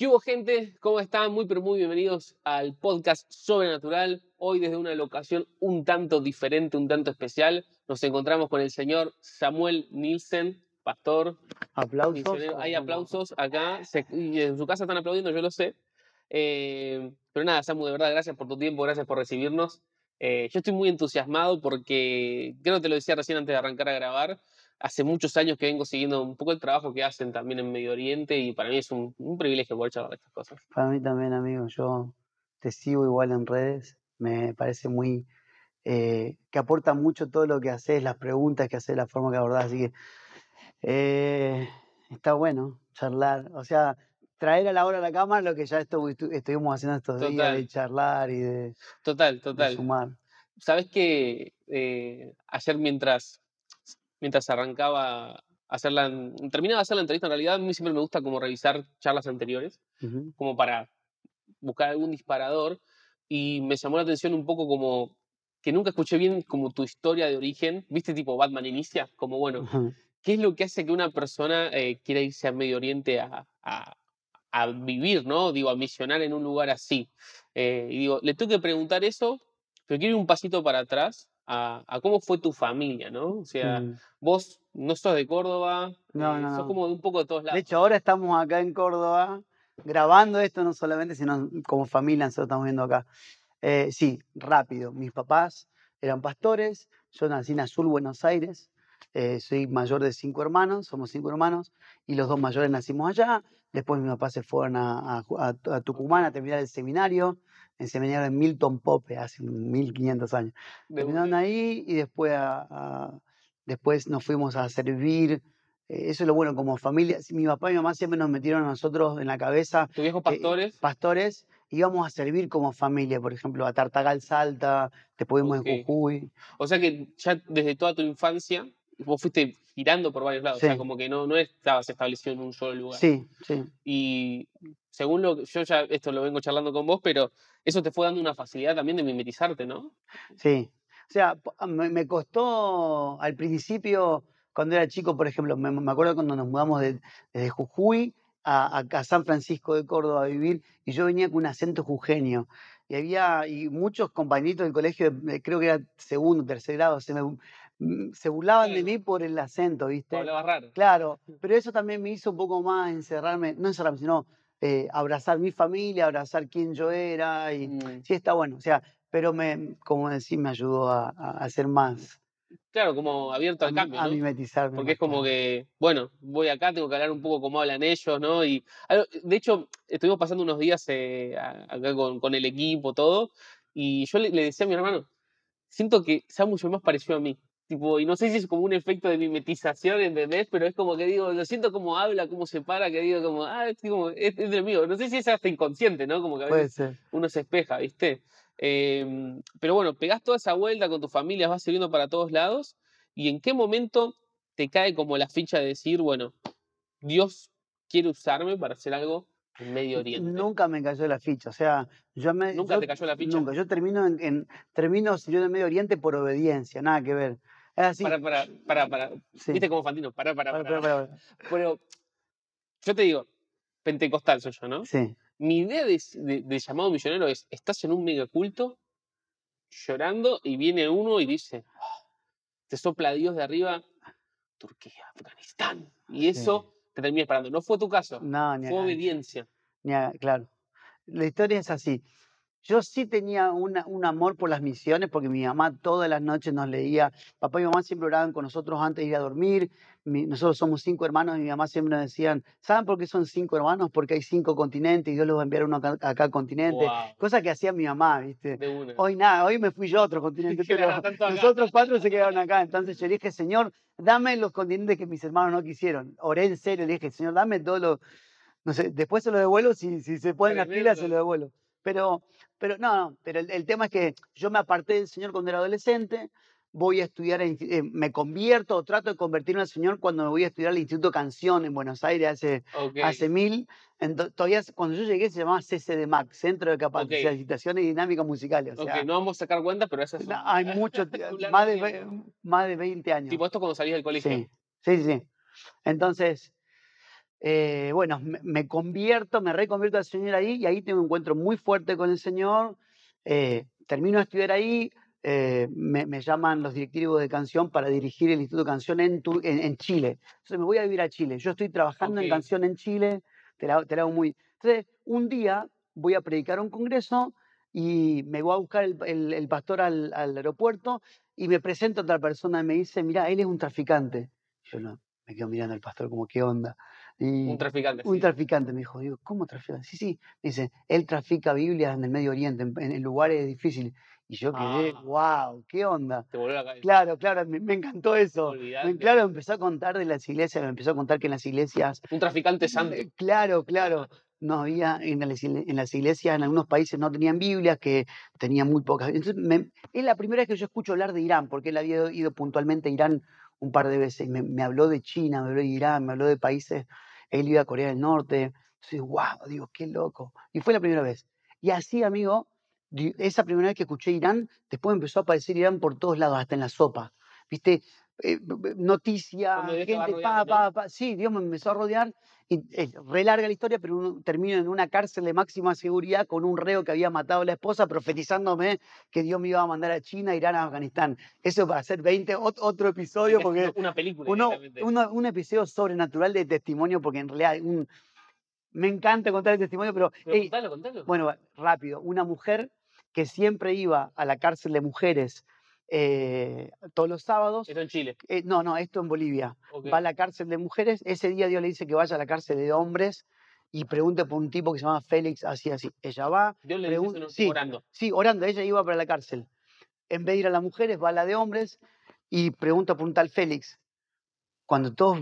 ¿Qué hubo gente? ¿Cómo están? Muy pero muy bienvenidos al podcast Sobrenatural. Hoy desde una locación un tanto diferente, un tanto especial. Nos encontramos con el señor Samuel Nielsen, pastor. Aplausos. Hay aplausos acá. Se- en su casa están aplaudiendo, yo lo sé. Eh, pero nada, Samu, de verdad, gracias por tu tiempo, gracias por recibirnos. Eh, yo estoy muy entusiasmado porque, creo que te lo decía recién antes de arrancar a grabar, hace muchos años que vengo siguiendo un poco el trabajo que hacen también en Medio Oriente y para mí es un, un privilegio poder charlar de estas cosas. Para mí también, amigo. Yo te sigo igual en redes. Me parece muy. eh, que aporta mucho todo lo que haces, las preguntas que haces, la forma que abordás. Así que. eh, está bueno charlar. O sea, traer a la hora a la cámara lo que ya estu- estu- estuvimos haciendo estos días de charlar y de, Total, de total. sumar. Sabes que eh, ayer mientras, mientras arrancaba a hacer la, terminaba de hacer la entrevista, en realidad a mí siempre me gusta como revisar charlas anteriores, Ujú. como para buscar algún disparador, y me llamó la atención un poco como que nunca escuché bien como tu historia de origen, viste tipo Batman inicia, como bueno, Ujú. ¿qué es lo que hace que una persona eh, quiera irse a Medio Oriente a, a- a vivir, ¿no? Digo, a misionar en un lugar así. Eh, y digo, le tengo que preguntar eso, pero quiero ir un pasito para atrás a, a cómo fue tu familia, ¿no? O sea, Mm. vos no sos de Córdoba, No, eh, no, sos como de un poco de todos lados. De hecho, ahora estamos acá en Córdoba grabando esto, no solamente, sino como familia, nosotros estamos viendo acá. Eh, sí, rápido. Mis papás eran pastores, yo nací en Azul, Buenos Aires. eh, soy mayor de cinco hermanos, somos cinco hermanos, y los dos mayores nacimos allá. Después mis papás se fueron a, a a Tucumán a terminar el seminario, el seminario en Milton Pope, hace 1500 años. Terminaron ahí y después, a- a- después nos fuimos a servir. eh, Eso es lo bueno como familia. sí, Mi papá y mi mamá siempre nos metieron a nosotros en la cabeza, ¿Tus viejos que, pastores? pastores, íbamos a servir como familia, por ejemplo, a Tartagal Salta, fuimos Ok. en Jujuy. O sea que ya desde toda tu infancia vos fuiste girando por varios lados, o sea, Sí. como que no, no estabas establecido en un solo lugar. Sí, sí. Y según lo que yo ya esto lo vengo charlando con vos, pero eso te fue dando una facilidad también de mimetizarte, ¿no? Sí. O sea, po- a- me, costó al principio, cuando era chico, por ejemplo, me, acuerdo cuando nos mudamos de- desde Jujuy a, San Francisco de Córdoba a vivir, y yo venía con un acento jujeño. Y había y muchos compañeritos del colegio, de- creo que era segundo, tercer grado, se, me, mm, se burlaban de mí por el acento, ¿viste? hablabas raro. Claro, pero eso también me hizo un poco más encerrarme, no encerrarme, sino eh, abrazar mi familia, abrazar quién yo era, y Mm, sí está bueno, o sea, pero me, como decir, me ayudó a, a, ser más, Claro, como abierto a, al cambio, a ¿no? mimetizarme Porque es como claro. que, bueno, voy acá, tengo que hablar un poco cómo hablan ellos, ¿no? Y de hecho, estuvimos pasando unos días eh, acá con, con el equipo, todo, y yo le, le decía a mi hermano, siento que Samu es más pareció a mí. Tipo, y no sé si es como un efecto de mimetización, ¿entendés? Pero es como que digo, lo siento cómo habla, cómo se para, que digo como, ah, es, como, es, es del mío. No sé si es hasta inconsciente, ¿no? Como que a Puede veces ser. uno se espeja, ¿viste? Em, pero bueno, pegás toda esa vuelta con tu familia, vas sirviendo para todos lados, y en qué momento te cae como la ficha de decir, bueno, Dios quiere usarme para hacer algo en Medio Oriente. Nunca me cayó la ficha, o sea, yo me... ¿Nunca yo- te cayó la ficha? Nunca, yo termino en, en- termino en Medio Oriente por obediencia, nada que ver. Así. Para, para, para, para. sí. ¿Viste como Fantino? Para, para, Para, para. Pero yo te digo, pentecostal soy yo, ¿no? Sí, Mi idea de, de- de llamado misionero es, estás en un megaculto llorando y viene uno y dice, "Oh", te sopla Dios de arriba, Turquía, Afganistán. Y eso te termina esperando. No fue tu caso, no, ni a fue obediencia. Ni a- claro. La historia es así. Yo sí tenía una- un amor por las misiones porque mi mamá todas las noches nos leía. Papá y mamá siempre oraban con nosotros antes de ir a dormir. Mi- nosotros somos cinco hermanos y mi mamá siempre nos decían, ¿saben por qué son cinco hermanos? Porque hay cinco continentes y Dios los va a enviar uno acá, a cada continente. Wow, Cosa que hacía mi mamá, ¿viste? de una. Hoy nada, hoy me fui yo a otro continente, pero Claro, tanto acá. los otros cuatro se quedaron acá. Entonces yo le dije, Señor, dame los continentes que mis hermanos no quisieron. Oré en serio, le dije, Señor, dame todo lo... No sé, después se lo devuelvo, si, si se ponen las pilas se lo Tremendo. devuelvo. Pero, pero no, no, pero el, el tema es que yo me aparté del Señor cuando era adolescente, voy a estudiar, en- eh, me convierto o trato de convertirme al Señor cuando me voy a estudiar al Instituto Canción en Buenos Aires hace, hace mil. Todavía cuando yo llegué se llamaba CCDMAC, Centro de Capacitaciones y Dinámicas Musicales. O no vamos a sacar cuenta, pero esas son. no, hay mucho, un más de, más de 20 años. Tipo esto cuando salís del colegio. Sí, sí. sí. Entonces, Eh, bueno, me, me convierto, me reconvierto al Señor ahí y ahí tengo un encuentro muy fuerte con el Señor. Eh, termino de estudiar ahí, eh, me, me llaman los directivos de canción para dirigir el Instituto de Canción en, Tu- en, en Chile. Entonces me voy a vivir a Chile. Yo estoy trabajando en canción en Chile, te la, te la hago muy... Entonces, un día voy a predicar a un congreso y me voy a buscar el, el- el pastor al, al aeropuerto y me presenta otra persona y me dice, mira, él es un traficante. Yo no, me quedo mirando al pastor como, ¿qué onda? Y, Un traficante. un sí. traficante, me dijo. Digo, ¿cómo trafica? Sí, sí. Me dice, él trafica Biblias en el Medio Oriente, en, lugares difíciles. Y yo quedé, Ah. wow, ¿qué onda? Te volvió la cabeza. Claro, claro, me, me encantó eso. Me- claro, empezó a contar de las iglesias, me empezó a contar que en las iglesias, Un traficante santo. claro, claro, no había, en las, en las iglesias, en algunos países no tenían Biblias, que tenían muy pocas. Entonces, me- es la primera vez que yo escucho hablar de Irán, porque él había ido puntualmente a Irán un par de veces. Me, me habló de China, me habló de Irán, me habló de países, él iba a Corea del Norte. Entonces, wow, digo, qué loco. Y fue la primera vez. Y así, amigo, esa primera vez que escuché Irán, después empezó a aparecer Irán por todos lados, hasta en la sopa. ¿Viste? Eh, va gente, pa, rodeando, pa, pa. Sí, Dios me empezó a rodear. Y es re larga la historia, pero uno termino en una cárcel de máxima seguridad con un reo que había matado a la esposa, profetizándome que Dios me iba a mandar a China, Irán, a Afganistán. Eso para hacer 20, ot- otro episodio, porque Una película. uno, un episodio sobrenatural de testimonio, porque en realidad un- me encanta contar el testimonio, pero, contalo, contalo. bueno, rápido, una mujer que siempre iba a la cárcel de mujeres eh, todos los sábados, Esto en Chile. eh, no, no, esto en Bolivia, va a la cárcel de mujeres, ese día Dios le dice que vaya a la cárcel de hombres y pregunte por un tipo que se llama Félix, así, así. Ella va, Dios le dice sí. orando. Sí, orando, ella iba para la cárcel. En vez de ir a las mujeres, va a la de hombres y pregunta por un tal Félix. Cuando todos,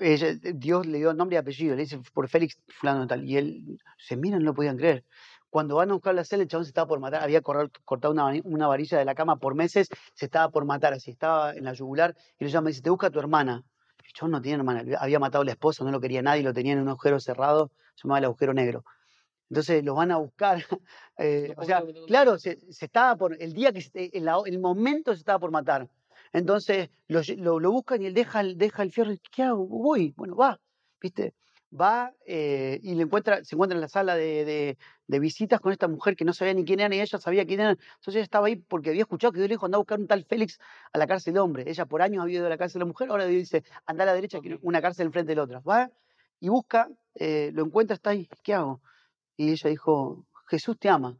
ella- Dios le dio nombre y apellido, le dice por Félix fulano tal. Y él se mira, no lo podían creer. Cuando van a buscar la celda, el chabón se estaba por matar, había cortado una, una varilla de la cama por meses, se estaba por matar, así estaba en la yugular, y le llama y dice, te busca tu hermana. El chabón no tiene hermana, había matado a la esposa, no lo quería nadie, lo tenía en un agujero cerrado, se llamaba el agujero negro. Entonces los van a buscar. eh, o sea, claro, se, se estaba por, el día que, se- el, el momento se estaba por matar. Entonces lo, lo, lo buscan y él deja, deja el fierro. y, ¿Qué hago? Voy. Bueno, va. ¿Viste? Va eh, y le encuentra, se encuentra en la sala de, de- de visitas con esta mujer que no sabía ni quién era, ni ella sabía quién era. Entonces ella estaba ahí porque había escuchado que Dios le dijo, anda a buscar un tal Félix a la cárcel de hombre. Ella por años había ido a la cárcel de mujer, ahora Dios dice, anda a la derecha, que una cárcel enfrente de la otra. Va y busca, eh, lo encuentra, está ahí, ¿qué hago? Y ella dijo, Jesús te ama.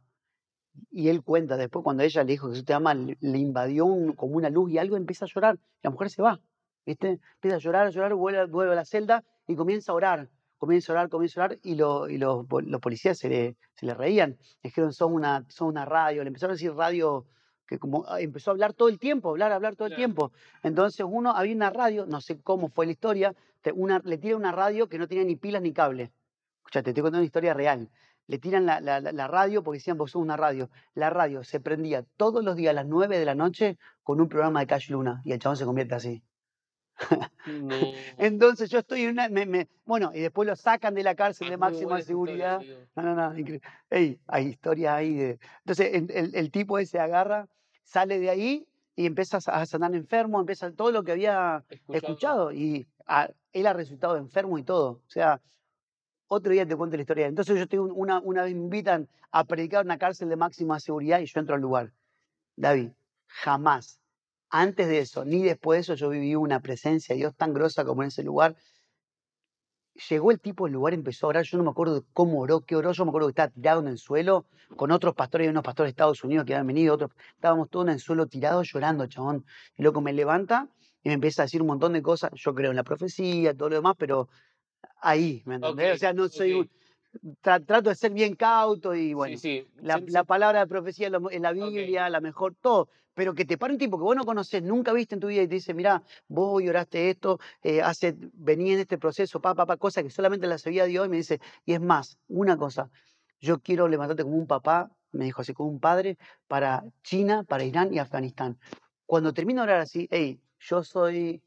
Y él cuenta después, cuando ella le dijo Jesús te ama, le, invadió un- como una luz y algo empieza a llorar. La mujer se va, ¿viste? Empieza a llorar, a llorar, vuelve, vuelve a la celda y comienza a orar. Comienza a orar, comienza a orar y, lo- y los, los policías se le, se le reían. Le dijeron, son una, son una radio. Le empezaron a decir radio, que como ah, empezó a hablar todo el tiempo, hablar, hablar todo el Claro. tiempo. Entonces uno, había una radio, no sé cómo fue la historia, te- una, le tira una radio que no tenía ni pilas ni cable. Escucha, te estoy contando una historia real. Le tiran la- la radio porque decían, vos sos una radio. La radio se prendía todos los días a las 9 de la noche con un programa de Cash Luna y el chabón se convierte así. No. Entonces yo estoy en una... me- me- bueno, y después lo sacan de la cárcel Ah, de máxima historia, seguridad. No, no, no, increíble. Ey, hay historias ahí de... Entonces el, el- el tipo ese agarra, sale de ahí y empieza a sa- a sanar enfermo, empieza todo lo que había Escuchado. escuchado y a- él ha resultado enfermo y todo. O sea, otro día te cuento la historia. Entonces yo estoy un- una, una vez me invitan a predicar en una cárcel de máxima seguridad y yo entro al lugar. David, jamás, antes de eso, ni después de eso, yo viví una presencia de Dios tan grosa como en ese lugar. Llegó el tipo del lugar, empezó a orar, yo no me acuerdo cómo oró, qué oró, yo me acuerdo que estaba tirado en el suelo con otros pastores, y unos pastores de Estados Unidos que habían venido, otros, estábamos todos en el suelo tirados llorando, chabón. Y loco me levanta y me empieza a decir un montón de cosas, yo creo en la profecía, todo lo demás, pero ahí, ¿me entendés? o Ok, sea, no soy ok. un- tra- trato de ser bien cauto y bueno, sí, sí. la, palabra de profecía en la, en la Biblia, la mejor, todo. Pero que te pare un tipo que vos no conoces, nunca viste en tu vida y te dice, mira, vos hoy oraste esto, eh, hace, vení en este proceso, papá, papá, cosa que solamente la sabía Dios y me dice, y es más, una cosa, yo quiero levantarte como un papá, me dijo así, como un padre, para China, para Irán y Afganistán. Cuando termino de orar así, hey, yo soy,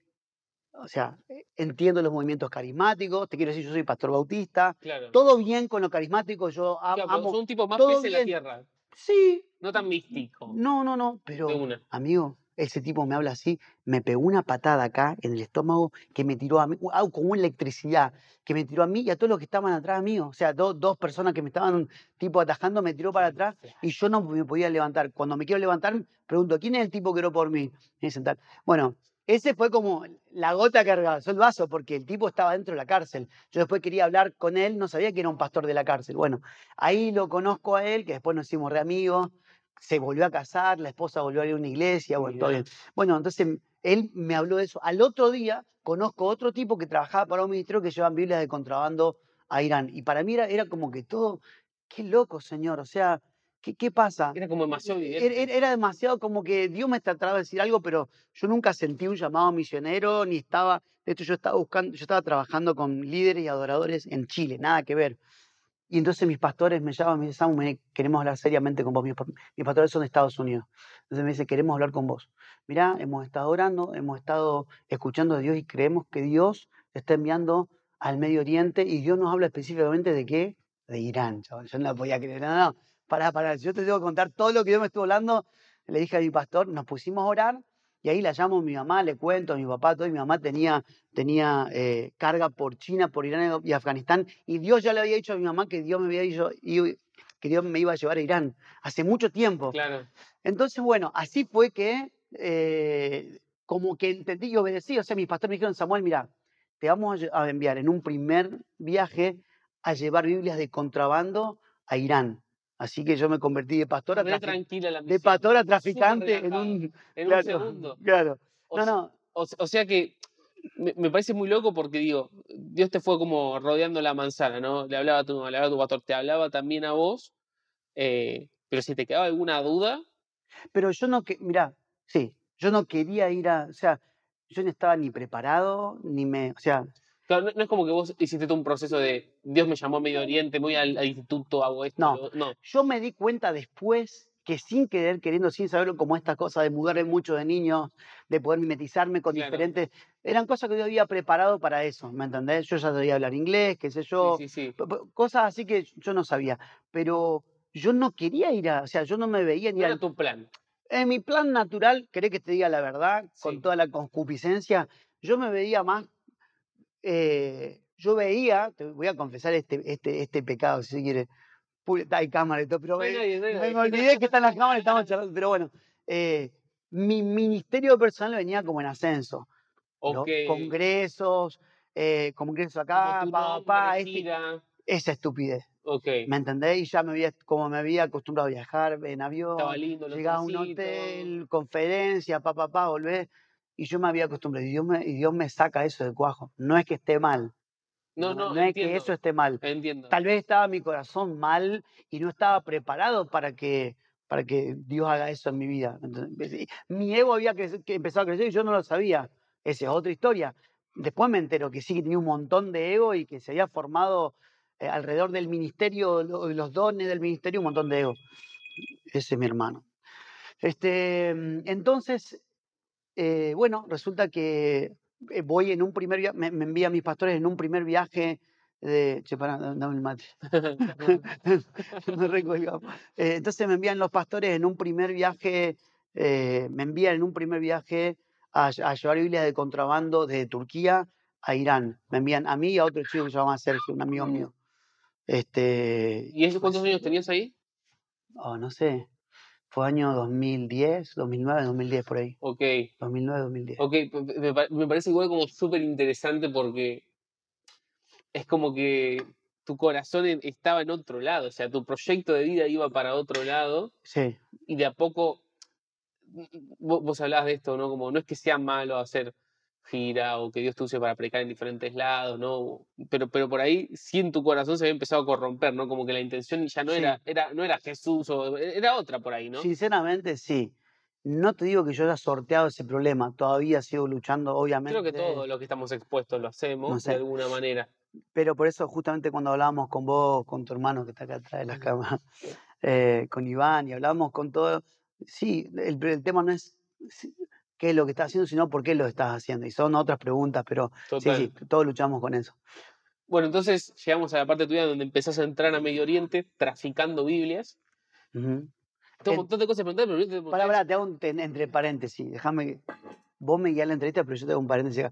o sea, eh, entiendo los movimientos carismáticos, te quiero decir, yo soy pastor bautista, Claro. todo bien con lo carismático, yo am- Claro, amo, sos un tipo más pez en la tierra. Sí, No tan místico. no, no, no, pero una. amigo, ese tipo me habla así, me pegó una patada acá en el estómago que me tiró a mí, algo como electricidad, que me tiró a mí y a todos los que estaban atrás mío. O sea, dos dos personas que me estaban tipo atajando, me tiró para atrás y yo no me podía levantar. Cuando me quiero levantar, pregunto, ¿quién es el tipo que oró por mí? Me dicen tal. Bueno, ese fue como la gota que regresó el vaso, porque el tipo estaba dentro de la cárcel. Yo después quería hablar con él, no sabía que era un pastor de la cárcel. Bueno, ahí lo conozco a él, que después nos hicimos re amigos, se volvió a casar, la esposa volvió a ir a una iglesia, bueno, todo bien. Bueno, entonces él me habló de eso. Al otro día conozco otro tipo que trabajaba para un ministerio que llevan Biblias de contrabando a Irán. Y para mí era, era como que todo, qué loco, señor. O sea, ¿qué, qué pasa? Era como demasiado Era, evidente. era- era demasiado como que Dios me trataba de decir algo, pero yo nunca sentí un llamado misionero, ni estaba, de hecho yo estaba buscando, yo estaba trabajando con líderes y adoradores en Chile, nada que ver. Y entonces mis pastores me llaman, me dicen, me- queremos hablar seriamente con vos. Mis, mis pastores son de Estados Unidos. Entonces me dice, queremos hablar con vos. Mirá, hemos estado orando, hemos estado escuchando de Dios y creemos que Dios está enviando al Medio Oriente y Dios nos habla específicamente de qué? De Irán, chaval. Yo no la podía creer. No, no, pará, pará. Yo te tengo que contar todo lo que Dios me estuvo hablando. Le dije a mi pastor, nos pusimos a orar y ahí la llamo a mi mamá, le cuento a mi papá, todo. Y mi mamá tenía, tenía eh, carga por China, por Irán y Afganistán. Y Dios ya le había dicho a mi mamá que Dios me había dicho, que Dios me iba a llevar a Irán hace mucho tiempo. Claro. Entonces, bueno, así fue que eh, como que entendí y obedecí. O sea, mis pastores me dijeron, Samuel, mira, te vamos a enviar en un primer viaje a llevar Biblias de contrabando a Irán. Así que yo me convertí de pastor a, Re trafi- tranquila la de misión. pastor a Súper traficante en un... En claro, un segundo. Claro. O No, no, O, se- o sea que me, me parece muy loco porque digo, Dios te fue como rodeando la manzana, ¿no? Le hablaba a tu, le hablaba a tu pastor, te hablaba también a vos, eh, pero si te quedaba alguna duda, pero yo no, que, mira, sí, yo no quería ir a, o sea, yo no estaba ni preparado, ni me, o sea, claro, no, no es como que vos hiciste todo un proceso de Dios me llamó a Medio Oriente, voy al, al instituto, hago esto, No. lo- no. yo me di cuenta después que sin querer, queriendo, sin saberlo, como esta cosa de mudarme mucho de niños, de poder mimetizarme con Claro. diferentes, eran cosas que yo había preparado para eso, ¿me entendés? Yo ya sabía hablar inglés, qué sé yo, sí, sí, sí. cosas así que yo no sabía, pero yo no quería ir a, o sea, yo no me veía ni al era tu plan. En mi plan natural, ¿querés que te diga la verdad? Con toda la concupiscencia, yo me veía más. Eh, yo veía, te voy a confesar este, este, este pecado, si se quiere. Hay cámara y todo, pero nadie, me, me olvidé que están las cámaras y estamos charlando, pero bueno. eh, mi ministerio personal venía como en ascenso. ¿no? Ok. Congresos, eh, congresos Como acá, tu pa, nombre, pa, este- esa estupidez. Ok. ¿Me entendés? Y ya me había, como me había acostumbrado a viajar en avión, lindo llegaba a un hotel, conferencia, pa, pa, pa, volvés. Y yo me había acostumbrado. Y Dios me, y Dios me saca eso del cuajo. No es que esté mal. No, no, es que eso esté mal. Entiendo. Tal vez estaba mi corazón mal y no estaba preparado para que, para que Dios haga eso en mi vida. Mi ego había que empezado a crecer y yo no lo sabía. Esa es otra historia. Después me entero que sí que tenía un montón de ego y que se había formado eh, alrededor del ministerio, lo- los dones del ministerio, un montón de ego. Ese es mi hermano. Este, mm, entonces, eh, bueno, resulta que eh, voy en un primer viaje, me, me envían mis pastores en un primer viaje de... Che, pará, dame el mate. me recuelgo. Eh, entonces me envían los pastores en un primer viaje, eh, me envían en un primer viaje a, ll- a llevar Biblias de contrabando de Turquía a Irán. Me envían a mí y a otro chico que se llama Sergio, un amigo Mm. mío. Este, ¿Y eso cuántos años tenías ahí? oh, no sé, fue año 2010, 2009, 2010 por ahí. Ok. 2009, 2010. Ok, me, me parece igual como súper interesante porque es como que tu corazón estaba en otro lado, o sea, tu proyecto de vida iba para otro lado Sí, y de a poco, vos, vos hablabas de esto, ¿no? Como no es que sea malo hacer gira o que Dios te use para predicar en diferentes lados, ¿no? Pero, pero por ahí sí en tu corazón se había empezado a corromper, ¿no? Como que la intención ya no, Sí. era, era, no era Jesús o era otra por ahí, ¿no? sinceramente sí. No te digo que yo haya sorteado ese problema, todavía sigo luchando, obviamente. Creo que todos los que estamos expuestos lo hacemos No de alguna manera. Pero por eso, justamente cuando hablábamos con vos, con tu hermano que está acá atrás de las cámaras, eh, con Iván, y hablamos con todo, sí, el, el tema no es qué es lo que estás haciendo, sino por qué lo estás haciendo. Y son otras preguntas, pero Total. sí, sí, todos luchamos con eso. Bueno, entonces llegamos a la parte tuya donde empezás a entrar a Medio Oriente traficando Biblias. Ujú. Tengo un montón de cosas preguntar, pero ahorita te Pará, pará, te hago un entre paréntesis. Déjame. Vos me guías la entrevista, pero yo te hago un paréntesis.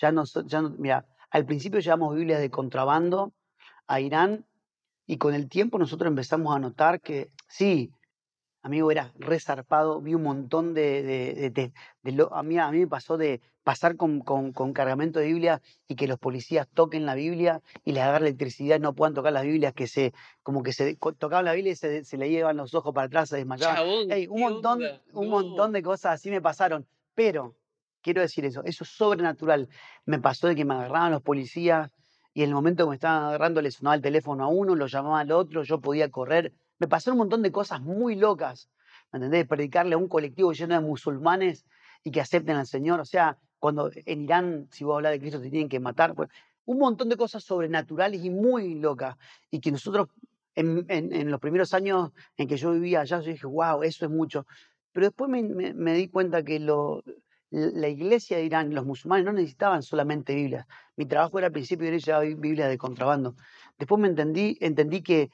Ya no, ya no, mira, al principio llevamos Biblias de contrabando a Irán y con el tiempo nosotros empezamos a notar que sí, amigo, era resarpado. Vi un montón de. de, de- de- lo- a, mí, a mí me pasó de pasar con, con, con cargamento de Biblia y que los policías toquen la Biblia y les agarre electricidad y no puedan tocar las Biblias, que se. como que se tocaban la Biblia y se, se le llevan los ojos para atrás, se desmayaban. Chabón, un ¿qué montón, un No. montón de cosas así me pasaron, pero quiero decir eso, eso es sobrenatural. Me pasó de que me agarraban los policías y en el momento que me estaban agarrando le sonaba el teléfono a uno, lo llamaba al otro, yo podía correr. Me pasaron un montón de cosas muy locas, ¿me entendés? Predicarle a un colectivo lleno de musulmanes y que acepten al Señor. O sea, cuando en Irán, si vos hablas de Cristo, te tienen que matar. pues, un montón de cosas sobrenaturales y muy locas. Y que nosotros, en, los primeros años en que yo vivía allá, yo dije, wow, eso es mucho. Pero después me, di cuenta que la iglesia de Irán, los musulmanes, no necesitaban solamente Biblias. Mi trabajo era al principio de llevar Biblias de contrabando. Después me entendí, entendí que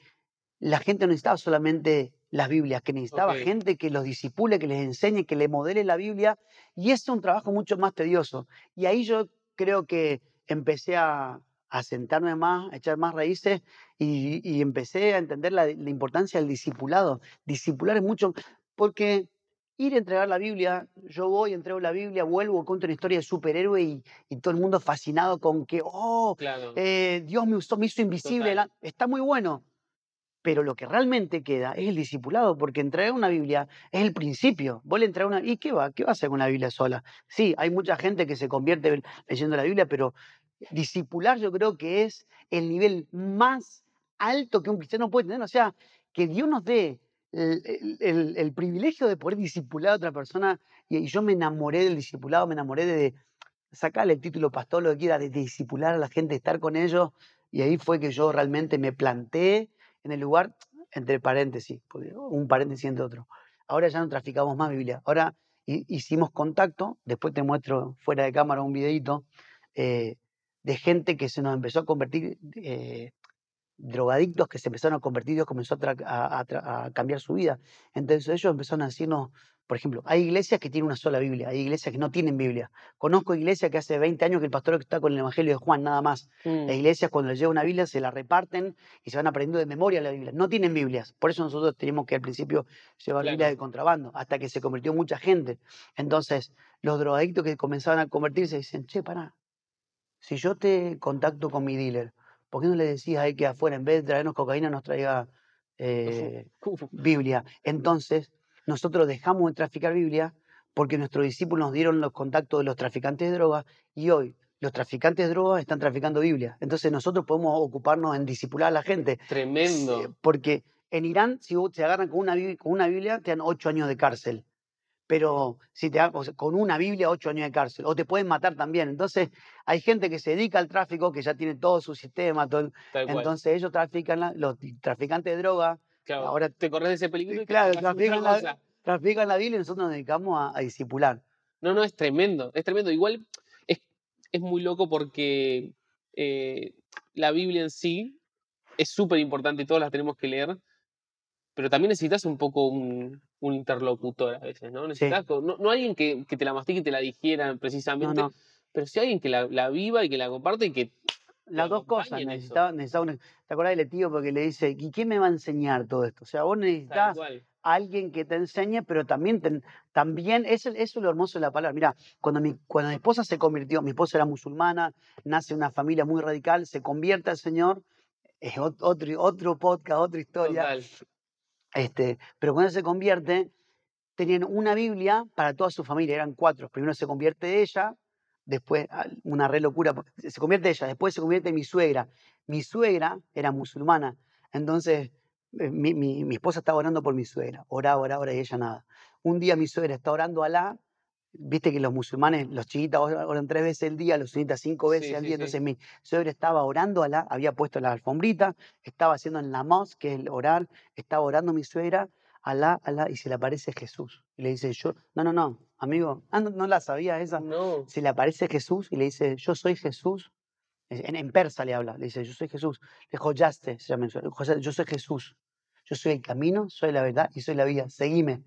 la gente no necesitaba solamente las Biblias, que necesitaba Ok. gente que los disipule, que les enseñe, que le modele la Biblia. Y es un trabajo mucho más tedioso. Y ahí yo creo que empecé a, a sentarme más, a echar más raíces y, y empecé a entender la, la importancia del discipulado. Discipular es mucho, porque ir a entregar la Biblia, yo voy, entrego la Biblia, vuelvo, cuento una historia de superhéroe y, y todo el mundo fascinado con que, oh, Claro. eh, Dios me usó, me hizo invisible. La- Está muy bueno. Pero lo que realmente queda es el discipulado, porque entregar una Biblia es el principio. Vos le entregas una. ¿Y qué va? ¿Qué va a hacer con la Biblia sola? Sí, hay mucha gente que se convierte leyendo la Biblia, pero discipular yo creo que es el nivel más alto que un cristiano puede tener. O sea, que Dios nos dé el, privilegio de poder discipular a otra persona. Y, yo me enamoré del discipulado, me enamoré de sacarle el título pastor, lo que quiera, de, discipular a la gente, de estar con ellos. Y ahí fue que yo realmente me planté en el lugar, entre paréntesis, porque un paréntesis entre otro. Ahora ya no traficamos más Biblia. Ahora hi- hicimos contacto, después te muestro fuera de cámara un videito, eh, de gente que se nos empezó a convertir, eh, drogadictos que se empezaron a convertir, Dios comenzó a, a cambiar su vida. Entonces ellos empezaron a decirnos, por ejemplo, hay iglesias que tienen una sola Biblia, hay iglesias que no tienen Biblia. Conozco iglesias que hace 20 años que el pastor está con el Evangelio de Juan, nada más. Las Mm, iglesias cuando les llega una Biblia se la reparten y se van aprendiendo de memoria la Biblia. No tienen Biblias. Por eso nosotros teníamos que al principio llevar Claro. Biblias de contrabando, hasta que se convirtió mucha gente. Entonces, los drogadictos que comenzaban a convertirse dicen, che, pará, si yo te contacto con mi dealer, ¿por qué no le decís ahí que afuera, en vez de traernos cocaína, nos traiga eh, Biblia? Entonces, nosotros dejamos de traficar Biblia porque nuestros discípulos nos dieron los contactos de los traficantes de drogas y hoy los traficantes de drogas están traficando Biblia. Entonces nosotros podemos ocuparnos en discipular a la gente. Tremendo. Porque en Irán, si te agarran con una, Biblia, con una Biblia, te dan ocho años de cárcel. Pero si te agarran con una Biblia, ocho años de cárcel. O te pueden matar también. Entonces, hay gente que se dedica al tráfico, que ya tiene todo su sistema. todo. Entonces, ellos trafican, la- los traficantes de droga, Claro, ahora te corres de ese peligro y te claro, trafican la, trafican la Biblia y nosotros nos dedicamos a, a discipular. No, no, es tremendo, es tremendo. Igual es, es muy loco porque eh, la Biblia en sí es súper importante y todas las tenemos que leer, pero también necesitas un poco un, un interlocutor a veces, ¿no? Necesitas, no, no alguien que, que te la mastique y te la digiera No, precisamente, no. pero sí alguien que la, la viva y que la comparte y que Las dos cosas. Necesitaba, necesitaba un- ¿Te acordás del tío porque le dice, ¿y quién me va a enseñar todo esto? O sea, vos necesitas alguien que te enseñe, pero también, te- también eso, es lo hermoso de la palabra. Mira, cuando mi, cuando mi esposa se convirtió, mi esposa era musulmana, nace en una familia muy radical, se convierte al Señor, es ot- otro, otro podcast, otra historia. Total. Este, pero cuando se convierte, tenían una Biblia para toda su familia, eran cuatro. Primero se convierte ella, después ah, una re locura, se convierte ella, después se convierte mi suegra. Mi suegra era musulmana, entonces eh, mi, mi- mi esposa estaba orando por mi suegra, oraba, oraba, oraba y ella nada. Un día mi suegra está orando a Alá, viste que los musulmanes, los chiquitas oran tres veces al día, los sunitas cinco veces Sí, al día, sí. entonces mi suegra estaba orando a Alá, había puesto la alfombrita, estaba haciendo el namaz, que es el orar, estaba orando mi suegra, Alá, Alá, y se le aparece Jesús. Y le dice, yo, no, no, no, amigo, ah, no, no la sabía esa. No, Se le aparece Jesús y le dice, yo soy Jesús. En, en persa le habla, le dice, yo soy Jesús. Le dijo, Yaste, se llama, en su- "José, yo soy Jesús. yo soy el camino, soy la verdad y soy la vida, seguime.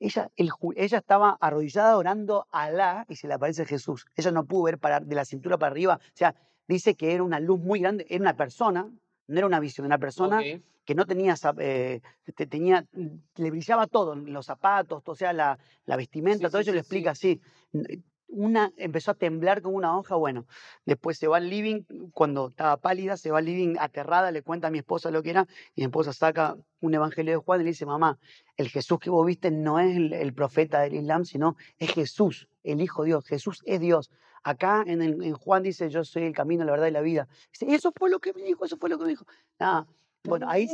Ella, el ella estaba arrodillada orando a Alá y se le aparece Jesús. Ella no pudo ver para, de la cintura para arriba. O sea, dice que era una luz muy grande, era una persona, no era una visión, una persona que no tenía, eh, te- tenía, le brillaba todo, los zapatos, o sea, la, la vestimenta, Sí, todo sí, eso sí, explica así. N- Una empezó a temblar como una hoja, bueno, después se va al living, cuando estaba pálida, se va al living aterrada, le cuenta a mi esposa lo que era, y mi esposa saca un evangelio de Juan y le dice, mamá, el Jesús que vos viste no es el, el profeta del Islam, sino es Jesús, el Hijo de Dios, Jesús es Dios. Acá en, el- en Juan dice, yo soy el camino, la verdad y la vida. Dice, eso fue lo que me dijo, eso fue lo que me dijo. Nada, bueno, ahí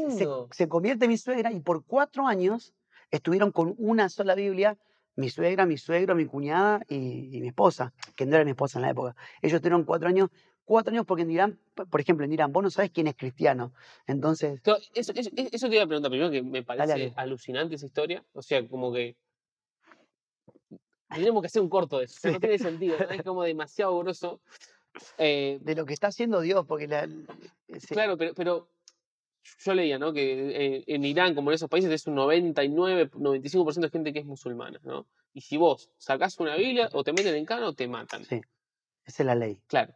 se, convierte mi suegra y por cuatro años estuvieron con una sola Biblia, mi suegra, mi suegro, mi cuñada y, y mi esposa, que no era mi esposa en la época. Ellos estuvieron cuatro años, cuatro años porque en Irán, por ejemplo, en Irán, vos no sabes quién es cristiano. Entonces, Eso, eso, eso te iba a preguntar primero, que me parece dale. alucinante esa historia. O sea, como que. Tenemos que hacer un corto de eso. o sea, Sí. no tiene sentido. ¿no? Es como demasiado grosso. Eh, de lo que está haciendo Dios, porque la, ese- Claro, pero, pero yo leía, ¿no? Que eh, en Irán, como en esos países, es un 99, 95% de gente que es musulmana, ¿no? Y si vos sacás una Biblia, o te meten en cana o te matan. sí, esa es la ley. Claro.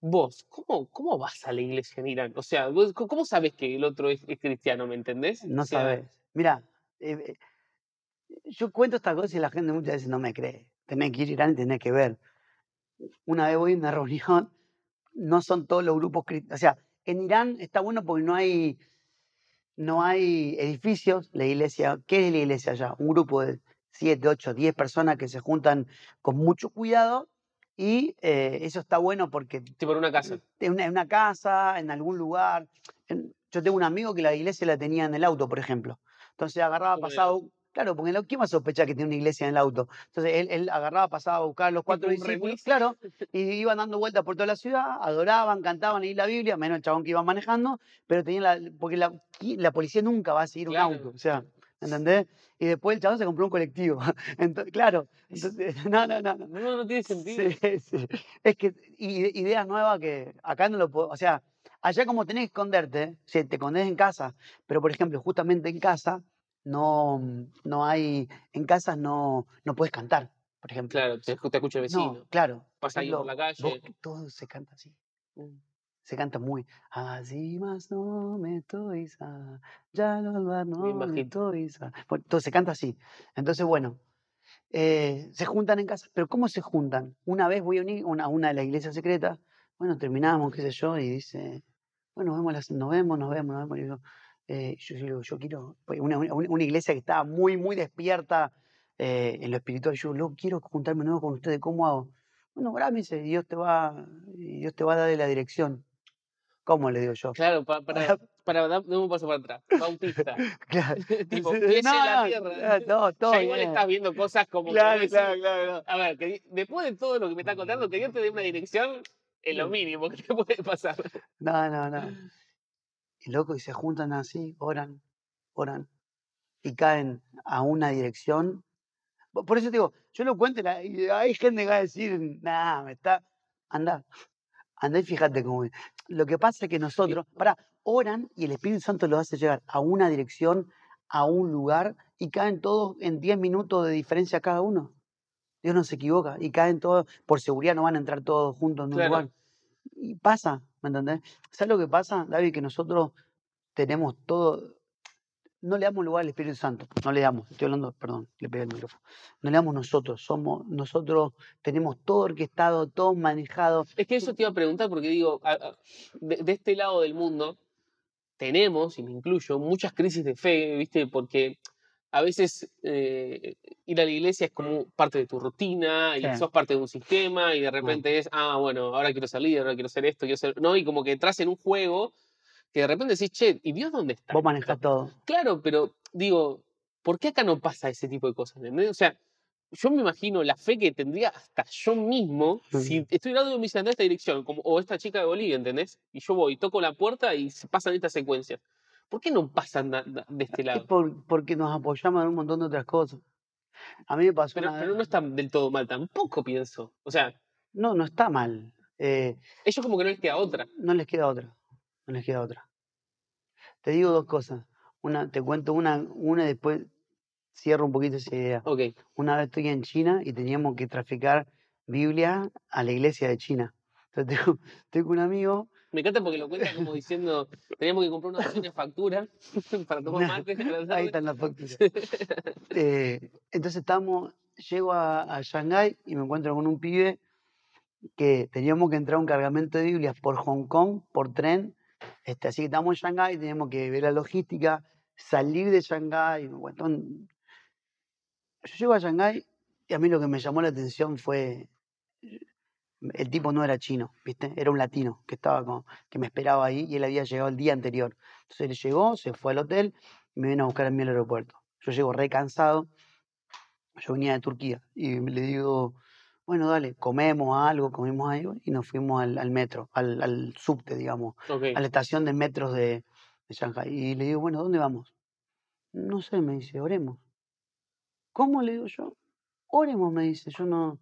Vos, ¿cómo, ¿cómo vas a la iglesia en Irán? O sea, vos, ¿cómo sabes que el otro es, es cristiano, me entendés? No O sea, sabes. Mira, eh, eh, yo cuento estas cosas y la gente muchas veces no me cree. Tenés que ir a Irán y tenés que ver. Una vez voy a una reunión, no son todos los grupos cristianos. O sea, en Irán está bueno porque no hay, no hay edificios. La iglesia, ¿qué es la iglesia allá? Un grupo de 7, 8, 10 personas que se juntan con mucho cuidado y eh, eso está bueno porque Tipo en una casa. en una, en una casa, en algún lugar. En- yo tengo un amigo que la iglesia la tenía en el auto, por ejemplo. Entonces agarraba, ¿Cómo en el pasaba, claro, porque ¿quién va a sospechar que tiene una iglesia en el auto? Entonces él, él agarraba, pasaba a buscar a los cuatro discípulos, claro, y iban dando vueltas por toda la ciudad, adoraban, cantaban, leían la Biblia, menos el chabón que iba manejando, pero tenían la, porque la, policía nunca va a seguir un auto, o sea, ¿entendés? Y después el chabón se compró un colectivo. Entonces, claro, entonces, no, no, no, no. No, no tiene sentido. Sí, sí. Es que ide- ideas nuevas que acá no lo puedo. O sea, allá como tenés que esconderte, si te escondes en casa, pero por ejemplo, justamente en casa, no, no hay. En casas no, no puedes cantar, por ejemplo. Claro, te, te escucha el vecino. No, claro. Pasa ahí por la vos- calle. todo se canta así. Mm. Se canta muy. Así más no me toisa, ya no Bien me. Bueno, todo se canta así. Entonces, bueno, eh, se juntan en casa. Pero ¿cómo se juntan? Una vez voy a una, una, una de las iglesias secretas, bueno, terminamos, qué sé yo, y dice, bueno, vemos nos vemos, nos vemos, nos vemos. Y digo, eh, yo, yo quiero, pues, una, una- una iglesia que estaba muy, muy despierta eh, en lo espiritual. Yo luego quiero juntarme nuevo con ustedes, ¿cómo hago? Bueno, orá, me dice, Dios te va, Dios te va a dar la dirección. ¿Cómo le digo yo? Claro, pa- para, para, dar un paso para atrás. Bautista. Claro. tipo, pies en la no, tierra. no, todo ya igual bien. estás viendo cosas como. que Claro, vos claro, claro. A ver, que después de todo lo que me está contando, que Dios te dé una dirección es lo mínimo que te puede pasar. No, no, no. Y loco, y se juntan así, oran, oran, y caen a una dirección. Po- Por eso te digo, yo lo cuento y hay gente que va a decir, nada, me está. Anda, anda y fíjate cómo es. Lo que pasa es que nosotros, para, oran y el Espíritu Santo los hace llegar a una dirección, a un lugar, y caen todos en 10 minutos de diferencia cada uno. Dios no se equivoca, y caen todos, por seguridad no van a entrar todos juntos en un Claro. lugar. Y pasa, ¿me entendés? ¿Sabes lo que pasa, David? Que nosotros tenemos todo, no le damos lugar al Espíritu Santo, no le damos, estoy hablando, perdón, le pegué el micrófono, no le damos nosotros, somos, nosotros tenemos todo orquestado, todo manejado, Es que eso te iba a preguntar porque digo, de, de este lado del mundo tenemos, y me incluyo, muchas crisis de fe, ¿viste? Porque a veces eh, ir a la iglesia es como parte de tu rutina y Sí. sos parte de un sistema y de repente es, ah, bueno, ahora quiero líder, ahora quiero ser esto, quiero ser... ¿No? Y como que entras en un juego que de repente decís, che, ¿y Dios dónde está? vos manejás esto?". todo. Claro, pero digo, ¿por qué acá no pasa ese tipo de cosas? ¿entendés? O sea, yo me imagino la fe que tendría hasta yo mismo si Ujú. estoy dando mi en esta dirección, como, o esta chica de Bolivia, ¿entendés? Y yo voy, toco la puerta y se pasan estas secuencias. ¿Por qué no pasan de este Es lado? por- porque nos apoyamos en un montón de otras cosas. A mí me pasó Pero, una pero no está del todo mal, tampoco pienso. O sea, no, no está mal. eh, ellos como que no les queda otra. no les queda otra. No les queda otra. Te digo dos cosas. Una, te cuento una, una y después cierro un poquito esa idea. Ok. Una vez estoy en China y teníamos que traficar Biblia a la iglesia de China. Entonces tengo- un amigo, Me encanta porque lo cuenta como diciendo, teníamos que comprar una de factura para tomar Nah, mate. a la ahí están las facturas. Eh, entonces estamos, llego a, a Shanghái y me encuentro con un pibe que teníamos que entrar a un cargamento de Biblias por Hong Kong, por tren. Este, así que estamos en Shanghái, teníamos que ver la logística, salir de Shanghái. un- Yo llego a Shanghái y a mí lo que me llamó la atención fue. El tipo no era chino, ¿viste? Era un latino que estaba con, que me esperaba ahí y él había llegado el día anterior. Entonces él llegó, se fue al hotel y me vino a buscar a mí al aeropuerto. Yo llego re cansado, yo venía de Turquía y le digo, bueno, dale, comemos algo, comimos algo y nos fuimos al, al metro, al, al subte, digamos, a la estación de metros de, de Shanghái. Y le digo, bueno, ¿dónde vamos? No sé, me dice, oremos. ¿Cómo le digo yo? Oremos, me dice, yo no,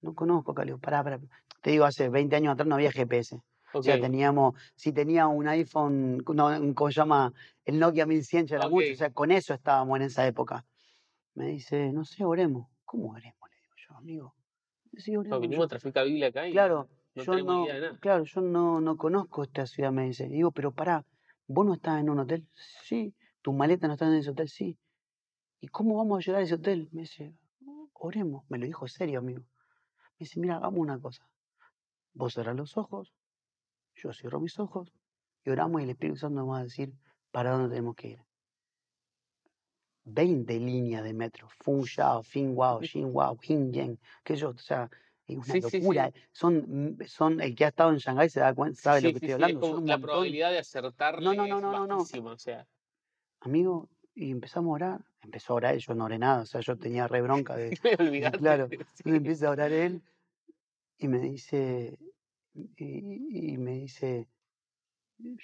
no conozco digo, pará, pará. Te digo, hace 20 años atrás no había GPS. O sea, teníamos, si tenía un iPhone, no, ¿cómo se llama? El Nokia 1100 ya era mucho, o sea, con eso estábamos en esa época. Me dice, no sé, oremos. ¿Cómo oremos? Le digo yo, amigo. Sí, No, oremos. vinimos yo- a traficar Biblia acá y Claro, no yo no, idea de nada. claro, yo no, no conozco esta ciudad, me dice. Digo, pero pará, ¿vos no estás en un hotel? Sí. ¿Tu maleta no está en ese hotel? Sí. ¿Y cómo vamos a llegar a ese hotel? Me dice, oremos. Me lo dijo serio, amigo. Me dice, mira, hagamos una cosa. Vos cerrás los ojos, yo cierro mis ojos y oramos y el Espíritu Santo nos va a decir para dónde tenemos que ir. 20 líneas de metro. Fun Shao, Fin Wao, Xin Wao, Yen, que yo, o sea, es una Sí, sí, sí. locura. Son, mm, son, el que ha estado en Shanghái se da cuenta, sabe lo que estoy sí, es hablando. como la probabilidad de acertarle No, no, no, no, no, no. bajísima, o sea. Amigo, y empezamos a orar. Empezó a orar y yo no oré nada, o sea, yo tenía re bronca de, Olvídate. claro. sí. Empieza a orar él y me dice, y, y me dice,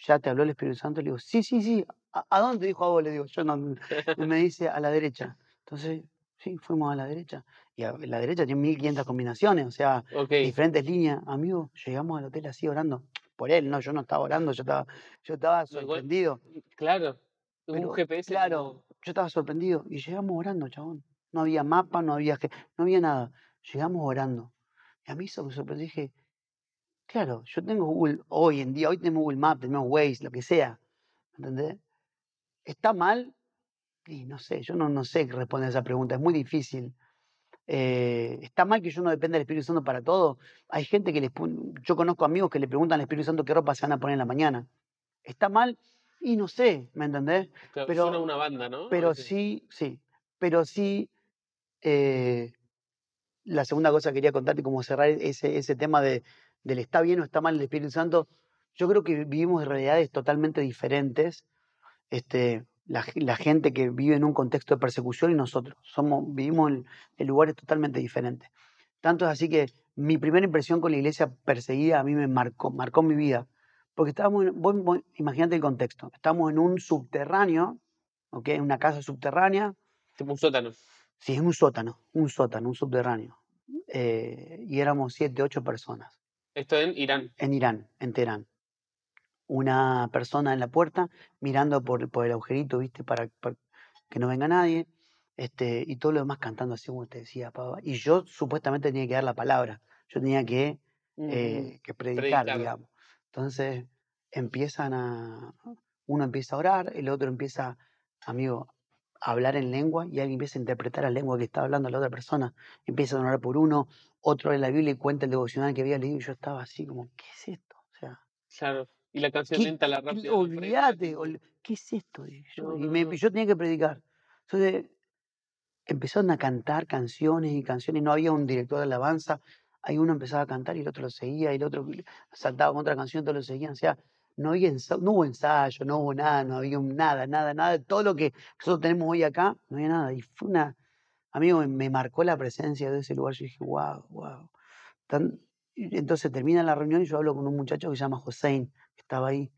¿ya te habló el Espíritu Santo? Le digo, sí, sí, sí. ¿A, a dónde dijo a vos? Le digo, yo no. Y me dice, a la derecha. Entonces, sí, fuimos a la derecha. Y a la derecha tiene 1500 combinaciones, o sea, diferentes líneas. Amigo, llegamos al hotel así orando. Por él, no, yo no estaba orando, yo estaba, yo estaba sorprendido. Claro. Pero, un GPS claro, yo estaba sorprendido. Y llegamos orando, chabón. No había mapa, no había, no había nada. Llegamos orando. Y a mí eso me sorprendió. Dije, claro, yo tengo Google hoy en día, hoy tenemos Google Maps, tenemos Waze, lo que sea. ¿Entendés? ¿Está mal? Y no sé, yo no, no sé responder a esa pregunta, es muy difícil. Eh, ¿Está mal que yo no dependa del Espíritu Santo para todo? Hay gente que les yo conozco amigos que le preguntan al Espíritu Santo qué ropa se van a poner en la mañana. ¿Está mal? Y no sé, ¿me entendés? claro, pero- suena una banda, ¿no? Pero sí, sí, pero sí, eh, la segunda cosa que quería contarte, como cerrar ese, ese tema de, del está bien o está mal el Espíritu Santo, yo creo que vivimos en realidades totalmente diferentes. Este, la gente que vive en un contexto de persecución y nosotros somos, vivimos en, en lugares totalmente diferentes. Tanto es así que mi primera impresión con la iglesia perseguida a mí me marcó, marcó mi vida. Porque estábamos, en- vos- vos imagínate el contexto, estamos en un subterráneo, ¿ok? En una casa subterránea, Tipo un sótano. sí, en un sótano, un sótano, un subterráneo. Eh, y éramos siete, ocho personas Esto en Irán. en Irán, en Teherán. Una persona en la puerta mirando por, por el agujerito, ¿viste? Para, para que no venga nadie. Este, y todo lo demás cantando así como te decía, Pablo. Y yo supuestamente tenía que dar la palabra. Yo tenía que, eh, que predicar, Predicar. digamos. Entonces empiezan a. Uno empieza a orar, el otro empieza, amigo, a hablar en lengua y alguien empieza a interpretar la lengua que está hablando la otra persona. Empieza a orar por uno, otro en la Biblia y cuenta el devocional que había leído y yo estaba así como, ¿qué es esto? O sea, Claro. Y la canción ¿Qué- lenta, la ¿qué- rápida. olvídate, ol- ¿qué es esto? dije yo. No, y me- yo tenía que predicar. Entonces empezaron a cantar canciones y canciones, no había un director de alabanza, ahí uno empezaba a cantar y el otro lo seguía, y el otro saltaba con otra canción todos lo seguían. O sea, no, había ensa- no hubo ensayo, no hubo nada, no había nada, nada, nada. Todo lo que nosotros tenemos hoy acá, no había nada. Y fue una, amigo, me, marcó la presencia de ese lugar. Yo dije, wow, wow. Entonces termina la reunión y yo hablo con un muchacho que se llama Hossein, que estaba ahí.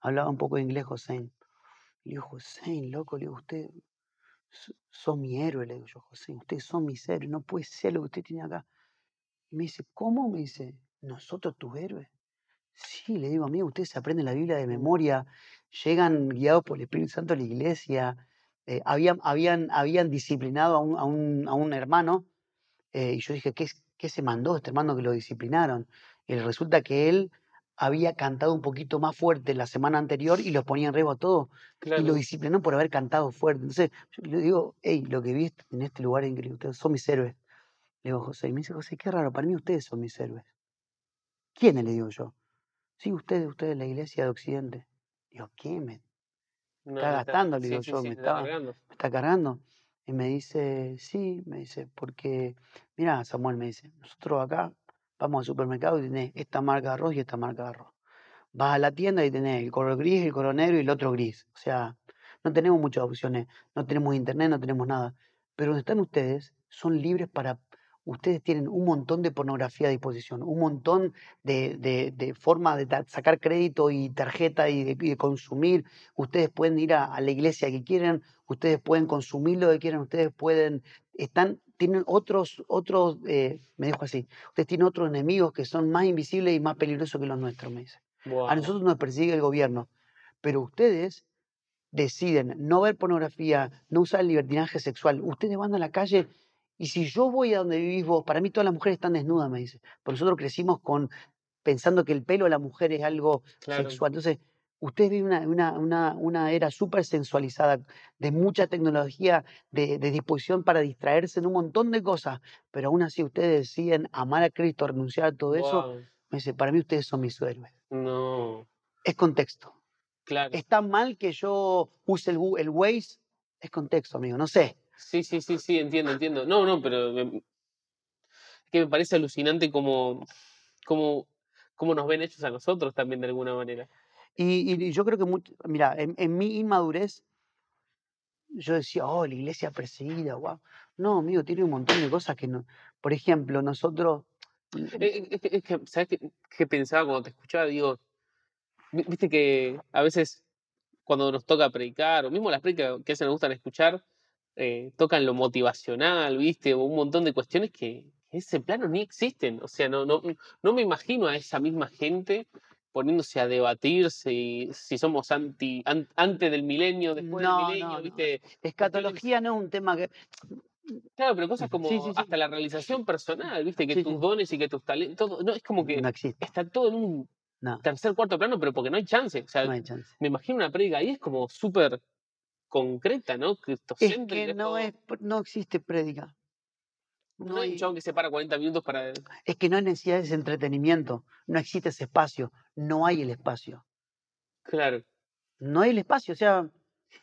Hablaba un poco de inglés, Hossein. Le digo, Hossein, loco, le digo, usted so- sos mi héroe, le digo yo, Hossein, ustedes son mis héroes, no puede ser lo que usted tiene acá. Y me dice, ¿cómo? Me dice, ¿nosotros tus héroes? Sí, le digo, amigo, usted se aprende la Biblia de memoria. llegan guiados por el Espíritu Santo a la iglesia. Eh, habían, habían, habían disciplinado a un, a un, a un hermano eh, y yo dije, ¿qué, ¿qué se mandó este hermano que lo disciplinaron? Y resulta que él había cantado un poquito más fuerte la semana anterior y los ponía en riesgo a todos. Y lo disciplinó por haber cantado fuerte. Entonces, yo le digo, hey, lo que vi en este lugar es increíble, ustedes son mis héroes. Le digo, José, y me dice, José, qué raro, para mí ustedes son mis héroes. ¿Quiénes? Le digo yo. Sí, ustedes, ustedes, la iglesia de Occidente. Digo, ¿qué? Me está gastando, le digo yo, me, está, me está cargando. Y me dice, sí, me dice, porque, mira, Samuel me dice, nosotros acá vamos al supermercado y tenés esta marca de arroz y esta marca de arroz. Vas a la tienda y tenés el color gris, el color negro y el otro gris. O sea, no tenemos muchas opciones, no tenemos internet, no tenemos nada. Pero donde están ustedes, son libres para ustedes tienen un montón de pornografía a disposición, un montón de, de, formas de sacar crédito y tarjeta y de, consumir. Ustedes pueden ir a, la iglesia que quieran, ustedes pueden consumir lo que quieran, ustedes pueden, están, tienen otros, otros, eh, me dejo así, ustedes tienen otros enemigos que son más invisibles y más peligrosos que los nuestros, me dice. A nosotros nos persigue el gobierno, pero ustedes deciden no ver pornografía, no usar el libertinaje sexual, ustedes van a la calle y si yo voy a donde vivís vos, para mí todas las mujeres están desnudas, me dice. Porque nosotros crecimos con pensando que el pelo de la mujer es algo sexual. Entonces, ustedes viven una, una, una, era súper sensualizada, de mucha tecnología, de, disposición para distraerse en un montón de cosas, pero aún así ustedes deciden amar a Cristo, renunciar a todo eso. Me dice, para mí ustedes son mis héroes. No. Es contexto. Claro. ¿Está mal que yo use el, el Waze? Es contexto, amigo, no sé. Sí, sí, sí, sí, entiendo, entiendo. No, no, pero es que me parece alucinante como, como, como nos ven hechos a nosotros también de alguna manera. Y, yo creo que, mira, en, mi inmadurez, yo decía, oh, la iglesia perseguida, wow. No, amigo, tiene un montón de cosas que no. Por ejemplo, nosotros. Eh, es, que, ¿sabes qué, pensaba cuando te escuchaba? Digo, viste que a veces cuando nos toca predicar, o mismo las predicas que se nos gustan escuchar, eh, tocan lo motivacional, ¿viste? O un montón de cuestiones que en ese plano ni existen. O sea, no, no, no me imagino a esa misma gente poniéndose a debatir si, si somos anti, antes del milenio, después del milenio, ¿viste? Escatología no es un tema que... Claro, pero cosas como hasta la realización personal, ¿viste? Que tus dones y que tus talentos, no, es como que está todo en un tercer, cuarto plano, pero porque no hay chance. O sea, me imagino una predica ahí, es como súper concreta, ¿no? Es que no, es, no existe prédica. No, hay un chabón que se para 40 minutos para... Es que no hay necesidad de ese entretenimiento, no existe ese espacio, no hay el espacio. Claro. No hay el espacio, o sea,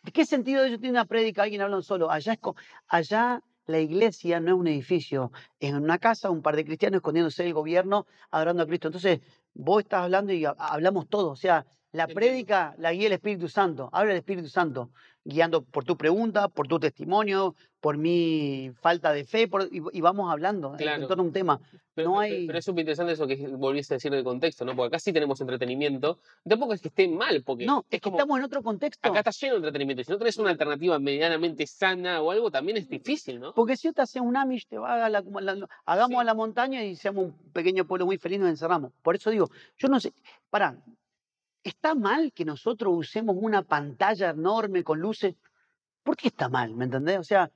¿de qué sentido ellos tienen una prédica, alguien habla solo? Allá, es, allá la iglesia no es un edificio, es una casa, un par de cristianos escondiéndose del gobierno, adorando a Cristo. Entonces, vos estás hablando y hablamos todos, o sea, la prédica la guía el Espíritu Santo, habla el Espíritu Santo, guiando por tu pregunta, por tu testimonio, por mi falta de fe, y, vamos hablando en torno a un tema. Pero, no hay... pero es súper interesante eso que volviese a decir del contexto, ¿no? Porque acá sí tenemos entretenimiento. Tampoco es que esté mal, porque. No, es, que estamos en otro contexto. Acá está lleno de entretenimiento. Si no tenés una alternativa medianamente sana o algo, también es difícil, ¿no? Porque si yo te hace un Amish, te va a la, hagamos a la montaña y seamos un pequeño pueblo muy feliz, nos encerramos. Por eso digo, yo no sé. Pará, ¿Está mal que nosotros usemos una pantalla enorme con luces? ¿Por qué está mal? ¿Me entendés? O sea,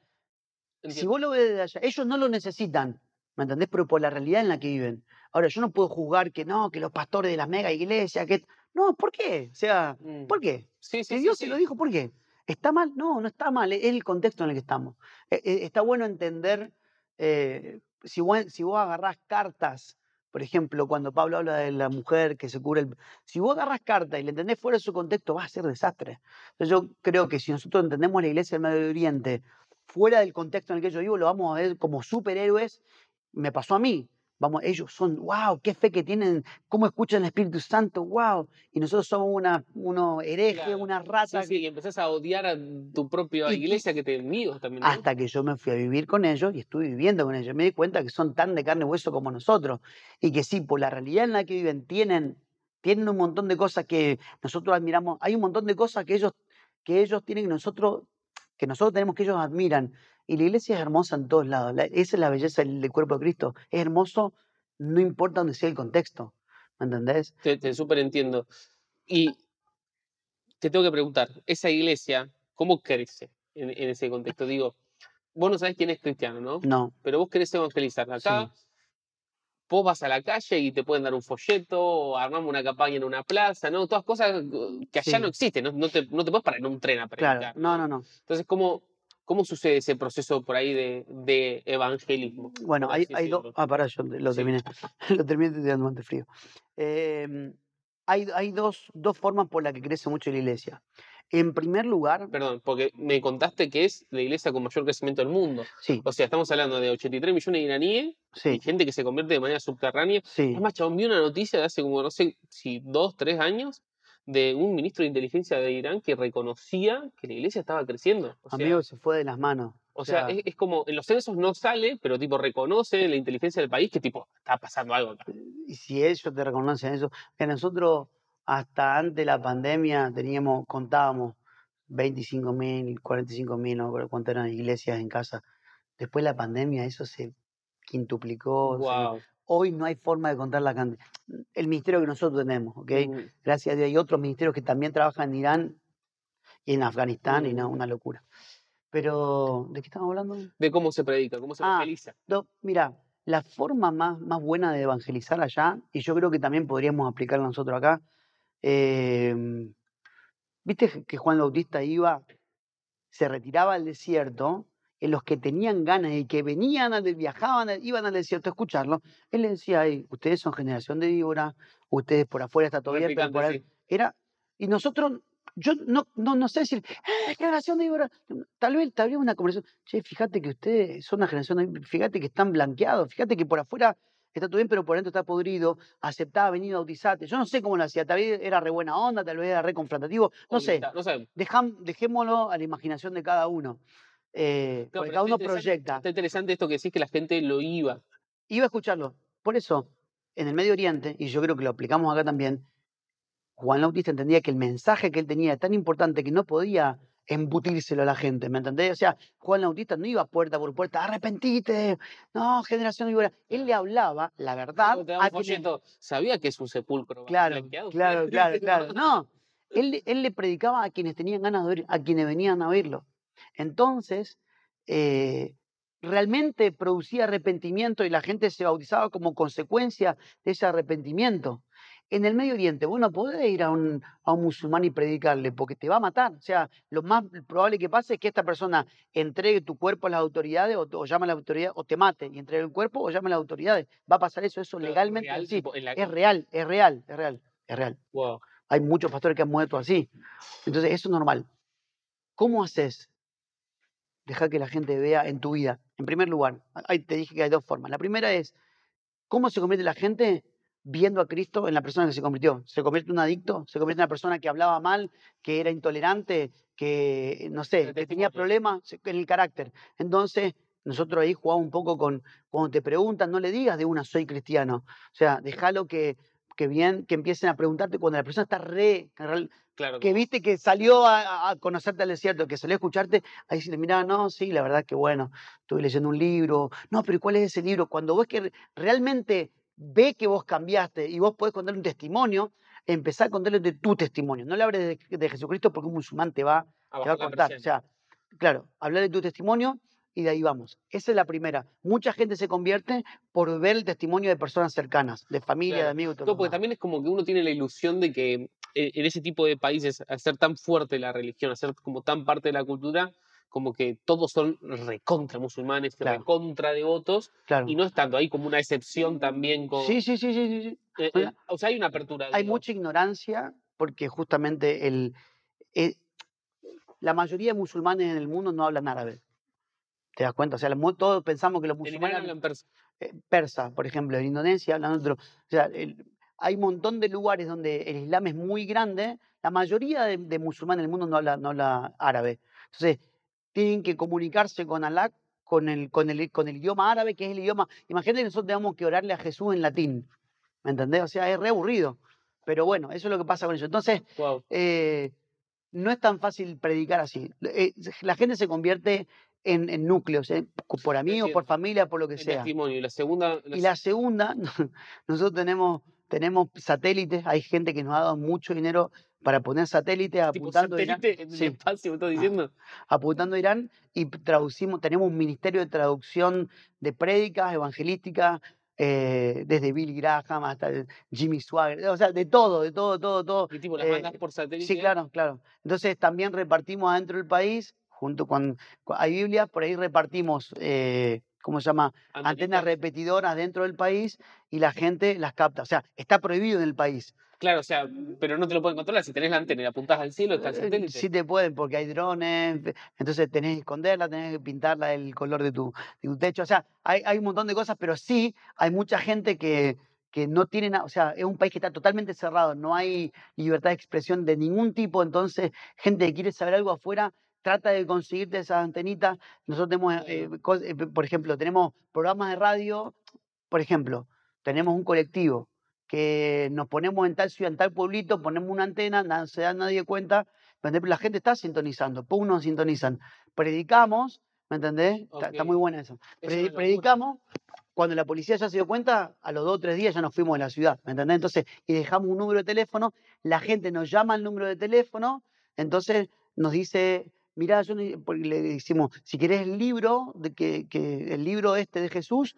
si vos lo ves desde allá, ellos no lo necesitan, ¿me entendés? Pero por la realidad en la que viven. Ahora, yo no puedo juzgar que no, que los pastores de la mega iglesia, que. No, ¿por qué? O sea, mm. ¿por qué? Sí, si Dios se lo dijo, ¿por qué? ¿Está mal? No, no está mal, es el contexto en el que estamos. E, e, está bueno entender, eh, si, vos, si vos agarrás cartas por ejemplo, cuando Pablo habla de la mujer que se cubre el... Si vos agarras carta y le entendés fuera de su contexto, va a ser desastre. Entonces yo creo que si nosotros entendemos la iglesia del Medio Oriente fuera del contexto en el que yo vivo, lo vamos a ver como superhéroes. Me pasó a mí. Vamos, ellos son, wow, qué fe que tienen, cómo escuchan el Espíritu Santo, wow. Y nosotros somos una, uno hereje, una rata. Sí, sí, y empezás a odiar a tu propia iglesia que te envíos también. Hasta que yo me fui a vivir con ellos y estuve viviendo con ellos. Me di cuenta que son tan de carne y hueso como nosotros. Y que sí, por la realidad en la que viven, tienen, tienen un montón de cosas que nosotros admiramos. Hay un montón de cosas que ellos, que ellos tienen que nosotros, que nosotros tenemos que ellos admiran. Y la iglesia es hermosa en todos lados. esa es la belleza del, cuerpo de Cristo. Es hermoso, no importa dónde sea el contexto. ¿Me entendés? Te, te súper entiendo. Y te tengo que preguntar, esa iglesia, ¿cómo crece en, en ese contexto? Digo, vos no sabés quién es cristiano, ¿no? No, Pero vos querés evangelizar. Acá Sí. Vos vas a la calle y te pueden dar un folleto, o armamos una campaña en una plaza, ¿no? Todas cosas eh, que allá Sí. no existen, no, no te, no te puedes parar en un tren a predicar. claro. No, no, no. Entonces, ¿cómo, ¿cómo sucede ese proceso por ahí de, de evangelismo? Bueno, hay, hay dos. Ah, pará, yo lo Sí. terminé. lo terminé te tirando mate frío. Em, hay hay dos, dos formas por las que crece mucho la iglesia. En primer lugar, Perdón, porque me contaste que es la iglesia con mayor crecimiento del mundo. sí, O sea, estamos hablando de 83 millones de iraníes y sí, gente que se convierte de manera subterránea. sí. Es más, chabón, vi una noticia de hace como, no sé si dos, tres años, de un ministro de inteligencia de Irán que reconocía que la iglesia estaba creciendo. O sea, Amigo, se fue de las manos. o sea, es, es como, en los censos no sale, pero tipo reconoce la inteligencia del país que tipo, está pasando algo acá. y si ellos te reconocen eso, que nosotros hasta antes de la pandemia teníamos, contábamos 25 mil, 45 mil, no me acuerdo cuántas eran iglesias en casa. Después de la pandemia eso se quintuplicó. se-. Hoy no hay forma de contar la cantidad. El ministerio que nosotros tenemos, ¿ok? Gracias a Dios hay otros ministerios que también trabajan en Irán y en Afganistán y no, Mm. una locura. Pero, ¿de qué estamos hablando? De cómo se predica, cómo se Ah, evangeliza. Mira, la forma más, más buena de evangelizar allá, y yo creo que también podríamos aplicarla nosotros acá, em, viste que Juan Bautista iba, se retiraba al desierto, y los que tenían ganas y que venían, al- viajaban, iban al desierto a escucharlo, él les decía, "Ay, ustedes son generación de víbora, ustedes por afuera está todo Re bien, pero picante, por sí. ahí-". Era, y nosotros, yo no, no, no sé decir, "Eh, generación de víbora, tal vez, tal vez una conversación, che, fíjate que ustedes son una generación, de fíjate que están blanqueados, fíjate que por afuera está todo bien, pero por dentro está podrido, aceptaba venir a bautizarte. Yo no sé cómo lo hacía, tal vez era re buena onda, tal vez era re confrontativo, no sé, Conquista- No sabemos. dejam- dejémoslo a la imaginación de cada uno, eh, No, porque pero cada uno proyecta. Está interesante esto que decís que la gente lo iba. Iba a escucharlo. Por eso, en el Medio Oriente, y yo creo que lo aplicamos acá también, Juan Bautista entendía que el mensaje que él tenía era tan importante que no podía embutírselo a la gente, ¿me entendés? O sea, Juan Bautista no iba puerta por puerta, arrepentite, no, generación víbora. Él le hablaba la verdad a folleto. ¿Sabía que es un sepulcro Claro, claro, claro, claro. No, él, le- él le predicaba a quienes tenían ganas de oír, a quienes venían a oírlo. Entonces, eh, realmente producía arrepentimiento y la gente se bautizaba como consecuencia de ese arrepentimiento. En el Medio Oriente, vos no podés ir a un, a un musulmán y predicarle porque te va a matar. O sea, lo más probable que pase es que esta persona entregue tu cuerpo a las autoridades o, o llame a las autoridades o te mate y entregue el cuerpo o llame a las autoridades. Va a pasar eso, eso Pero legalmente. real, la- Es real, es real, es real, es real. Wow. Hay muchos pastores que han muerto así. Entonces, eso es normal. ¿Cómo haces? Dejar que la gente vea en tu vida. En primer lugar, ahí te dije que hay dos formas. La primera es, ¿cómo se convierte la gente viendo a Cristo en la persona que se convirtió? ¿Se convierte en un adicto? ¿Se convierte en una persona que hablaba mal, que era intolerante, que, no sé, que tenía problemas en el carácter? Entonces, nosotros ahí jugamos un poco con, cuando te preguntan, no le digas de una, soy cristiano. O sea, déjalo que, que bien, que empiecen a preguntarte cuando la persona está re, Claro. que viste que salió a, a- conocerte al desierto, que salió a escucharte, ahí decirle, mira, no, sí, la verdad que bueno, estuve leyendo un libro, no, pero ¿cuál es ese libro? Cuando vos que re- realmente ve que vos cambiaste y vos podés contarle un testimonio, empezar a contarle de tu testimonio. No le hables de, de Jesucristo porque un musulmán te va, a te va a contar. O sea, claro, hablar de tu testimonio y de ahí vamos. Esa es la primera. Mucha gente se convierte por ver el testimonio de personas cercanas, de familia, de amigos. todo No, porque también es como que uno tiene la ilusión de que en, en ese tipo de países, ser tan fuerte la religión, ser como tan parte de la cultura, como que todos son recontra musulmanes, Claro. recontra devotos, Claro. y no es tanto, hay como una excepción también con... Sí, sí, sí, sí, sí, eh, o sea, eh, o sea, hay una apertura. hay mucha ignorancia porque justamente el, eh, la mayoría de musulmanes en el mundo no hablan árabe. ¿Te das cuenta? O sea, todos pensamos que los musulmanes hablan persa. eh, persa, por ejemplo, en Indonesia hablan otro. O sea, el- hay un montón de lugares donde el Islam es muy grande. La mayoría de, de musulmanes en el mundo no habla, no habla árabe. Entonces, tienen que comunicarse con Alá con el, con, el, con el idioma árabe, que es el idioma. Imagínate que nosotros tenemos que orarle a Jesús en latín. ¿Me entendés? O sea, es re aburrido. Pero bueno, eso es lo que pasa con eso. Entonces, Wow. eh, no es tan fácil predicar así. Eh, la gente se convierte en, en núcleos, ¿eh? por amigos, por familia, por lo que El sea. testimonio. Y la segunda... Y la segunda, nosotros tenemos, tenemos satélites, hay gente que nos ha dado mucho dinero para poner satélites Tipo apuntando a Irán. satélite en el Sí. espacio, ¿me estás Ah. diciendo? apuntando a Irán y traducimos, tenemos un ministerio de traducción de prédicas evangelísticas, eh, desde Billy Graham hasta Jimmy Swagger, o sea, de todo, de todo, todo, todo. Y tipo, las eh, mandas por satélite. Sí, claro, claro. Entonces también repartimos adentro del país, junto con, con- hay Biblias, por ahí repartimos, eh, ¿cómo se llama? Antenas repetidoras dentro del país y la gente las capta. O sea, está prohibido en el país. Claro, o sea, pero no te lo pueden controlar. Si tenés la antena y la apuntás al cielo, está el Eh, satélite. Sí te pueden porque hay drones, entonces tenés que esconderla, tenés que pintarla del color de tu, de tu techo. O sea, hay, hay un montón de cosas, pero sí hay mucha gente que, que no tiene nada. O sea, es un país que está totalmente cerrado, no hay libertad de expresión de ningún tipo. Entonces, gente que quiere saber algo afuera trata de conseguirte esas antenitas. Nosotros tenemos, eh, eh, por ejemplo, tenemos programas de radio, por ejemplo, tenemos un colectivo que nos ponemos en tal ciudad, en tal pueblito, ponemos una antena, no se da nadie cuenta, ¿me entendés? Pero la gente está sintonizando, pum, nos sintonizan. Predicamos, ¿me entendés? Está, está muy buena eso. Predi- predicamos, cuando la policía ya se dio cuenta, a los dos o tres días ya nos fuimos de la ciudad, ¿me entendés? Entonces, y dejamos un número de teléfono, la gente nos llama al número de teléfono, entonces nos dice, mirá, yo le decimos, si querés el libro, de que, que el libro este de Jesús,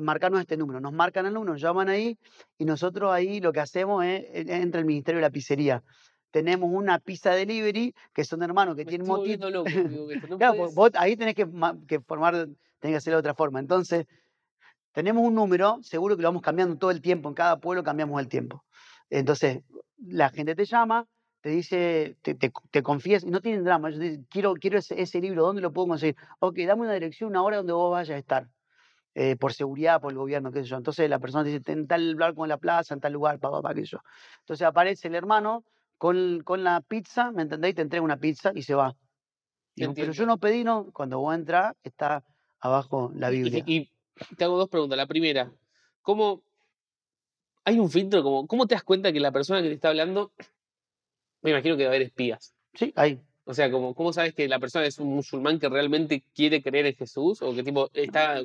marcanos este número. Nos marcan el número, nos llaman ahí y nosotros ahí lo que hacemos es, en- entra el Ministerio de la Pizzería. Tenemos una pizza delivery, que son hermanos que Me tienen loco, digo, que no Claro, vos ahí tenés que, ma- que formar, tenés que hacerlo de otra forma. Entonces, tenemos un número, seguro que lo vamos cambiando todo el tiempo, en cada pueblo cambiamos el tiempo. Entonces, la gente te llama, te dice, te, te, te confiesa, y no tienen drama, dicen, quiero, quiero ese, ese libro, ¿dónde lo puedo conseguir? Ok, dame una dirección, una hora donde vos vayas a estar, eh, por seguridad, por el gobierno, qué sé yo. Entonces la persona dice, en tal lugar con la plaza, en tal lugar, papá, papá, qué sé yo. Entonces aparece el hermano con, con la pizza, ¿me entendéis? Te entrega una pizza y se va. Digo, pero yo no pedí, no. Cuando vos entras, está abajo la Y- y- Biblia. Y, te hago dos preguntas. La primera, ¿cómo hay un filtro? Como, ¿Cómo te das cuenta que la persona que te está hablando, me imagino que va a haber espías? Sí, ahí. O sea, como, ¿cómo sabes que la persona es un musulmán que realmente quiere creer en Jesús? ¿O que tipo está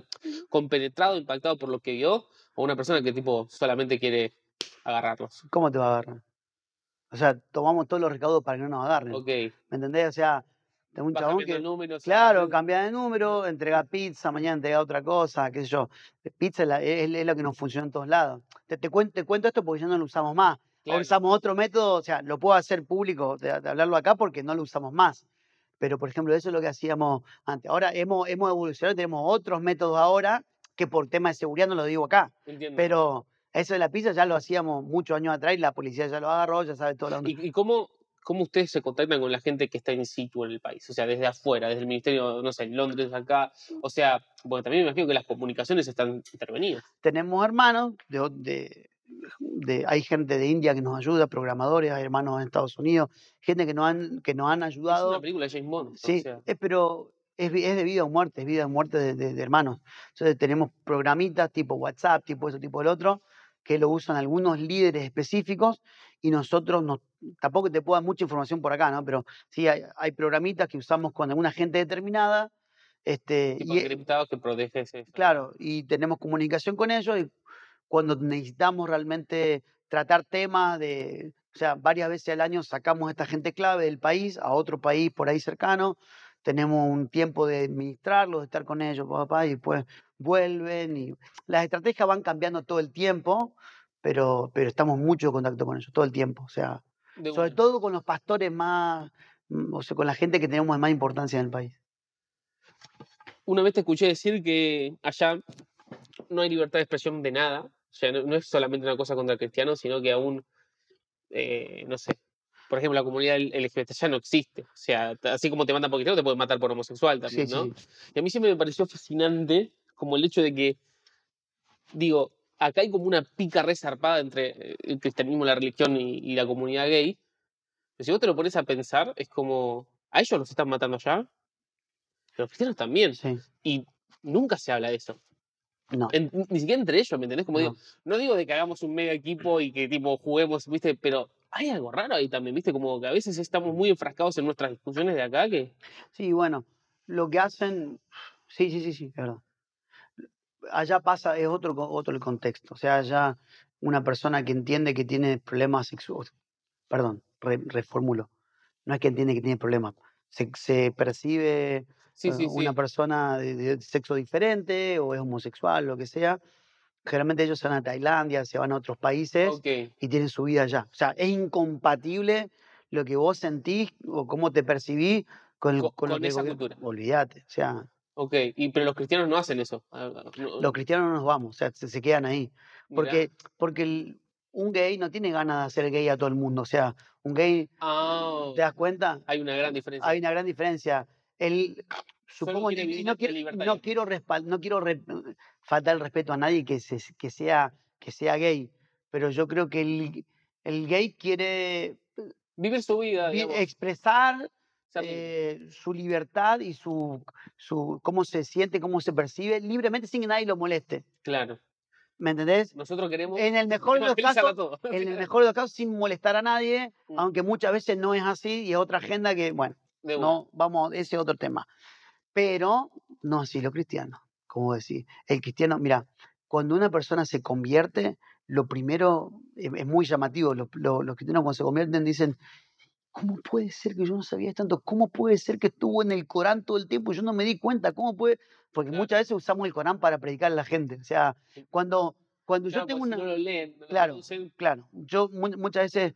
compenetrado, impactado por lo que vio? ¿O una persona que tipo solamente quiere agarrarlos? ¿Cómo te va a agarrar? O sea, tomamos todos los recaudos para que no nos agarren. Ok. ¿Me entendés? O sea, tengo un chabón que. números. Claro, ah, cambia de número, entrega pizza, mañana entrega otra cosa, qué sé yo. Pizza es, la- es- es lo que nos funciona en todos lados. Te, te, cuento, te cuento esto porque ya no lo usamos más. Claro. usamos otro método, o sea, lo puedo hacer público de, de hablarlo acá porque no lo usamos más. Pero, por ejemplo, eso es lo que hacíamos antes. Ahora hemos, hemos evolucionado, tenemos otros métodos ahora que por tema de seguridad no lo digo acá. Entiendo. Pero eso de la pizza ya lo hacíamos muchos años atrás y la policía ya lo agarró, ya sabe toda la onda. ¿Y, y cómo, cómo ustedes se contactan con la gente que está in situ en el país? O sea, desde afuera, desde el ministerio, no sé, en Londres, acá. O sea, porque también me imagino que las comunicaciones están intervenidas. tenemos hermanos, de- de- hay gente de India que nos ayuda, programadores, hay hermanos en Estados Unidos, gente que nos han, que nos han Es ayudado. una película de James Bond. Sí, O sea, pero es, es de vida o muerte, es vida o muerte de, de- de hermanos. Entonces tenemos programitas tipo WhatsApp, tipo eso, tipo el otro, que lo usan algunos líderes específicos y nosotros nos, tampoco te puedo dar mucha información por acá, ¿no? Pero sí hay, hay programitas que usamos con alguna gente determinada. Este, tipo y, encriptados que protege ese. Claro, y tenemos comunicación con ellos y cuando necesitamos realmente tratar temas de, o sea, varias veces al año sacamos a esta gente clave del país a otro país por ahí cercano, tenemos un tiempo de administrarlos, de estar con ellos, papá, y después vuelven y las estrategias van cambiando todo el tiempo, pero, pero estamos mucho en contacto con ellos todo el tiempo, o sea, De sobre todo con los pastores más, mm, o sea, con la gente que tenemos de más importancia en el país. Una vez te escuché decir que allá no hay libertad de expresión de nada. O sea, no, no es solamente una cosa contra cristianos, sino que aún, eh, no sé, por ejemplo, la comunidad LGBT ya no existe. O sea, así como te matan por cristiano, te pueden matar por homosexual también, sí, ¿no? sí. Y a mí siempre me pareció fascinante como el hecho de que, digo, acá hay como una pica resarpada entre eh, el cristianismo, la religión y, y la comunidad gay. Pero si vos te lo pones a pensar, es como, a ellos los están matando allá, pero los cristianos también. Sí, Y nunca se habla de eso. No. En- ni siquiera entre ellos, ¿me entendés? Como digo, no. no digo de que hagamos un mega equipo y que tipo juguemos, ¿viste? Pero hay algo raro ahí también, ¿viste? Como que a veces estamos muy enfrascados en nuestras discusiones de acá que... Sí, bueno, lo que hacen, sí, sí, sí, sí, es verdad. Allá pasa, es otro, otro el contexto. O sea, allá una persona que entiende que tiene problemas sexuales, perdón, re- reformulo. No es que entiende que tiene problemas. Se, se percibe Sí, sí, una sí. persona de, de sexo diferente o es homosexual, lo que sea. Generalmente ellos se van a Tailandia, se van a otros países y tienen su vida allá. O sea, es incompatible lo que vos sentís o cómo te percibís con, el- Co- con esa cultura. Olvídate. O sea, Ok. Y, pero los cristianos no hacen eso. Ah, ah, los cristianos no nos vamos, o sea, se, se quedan ahí. mirá. Porque, porque el- un gay no tiene ganas de hacer gay a todo el mundo. O sea, un gay, Ah, ¿te das cuenta? hay una gran diferencia. Hay una gran diferencia. Él, supongo, vivir no quiero, no quiero, no quiero faltar el respeto a nadie que, se, que, sea, que sea gay, pero yo creo que el, el gay quiere Vivir su vida, digamos. expresar eh, su libertad y su, su cómo se siente, cómo se percibe libremente sin que nadie lo moleste. Claro. ¿Me entendés? Nosotros queremos En el mejor de los casos, en el mejor de los casos sin molestar a nadie, Mm. aunque muchas veces no es así y es otra agenda que, bueno. No, vamos, ese es otro tema. Pero no así los cristianos, como decir. El cristiano, mira, cuando una persona se convierte, lo primero es, es muy llamativo. Los, los- los cristianos cuando se convierten dicen, ¿cómo puede ser que yo no sabía tanto? ¿Cómo puede ser que estuvo en el Corán todo el tiempo y yo no me di cuenta? ¿Cómo puede? Porque Claro. muchas veces usamos el Corán para predicar a la gente. O sea, cuando, cuando Claro, yo tengo porque una... si no lo leen, no lo Claro, Claro, yo mu- muchas veces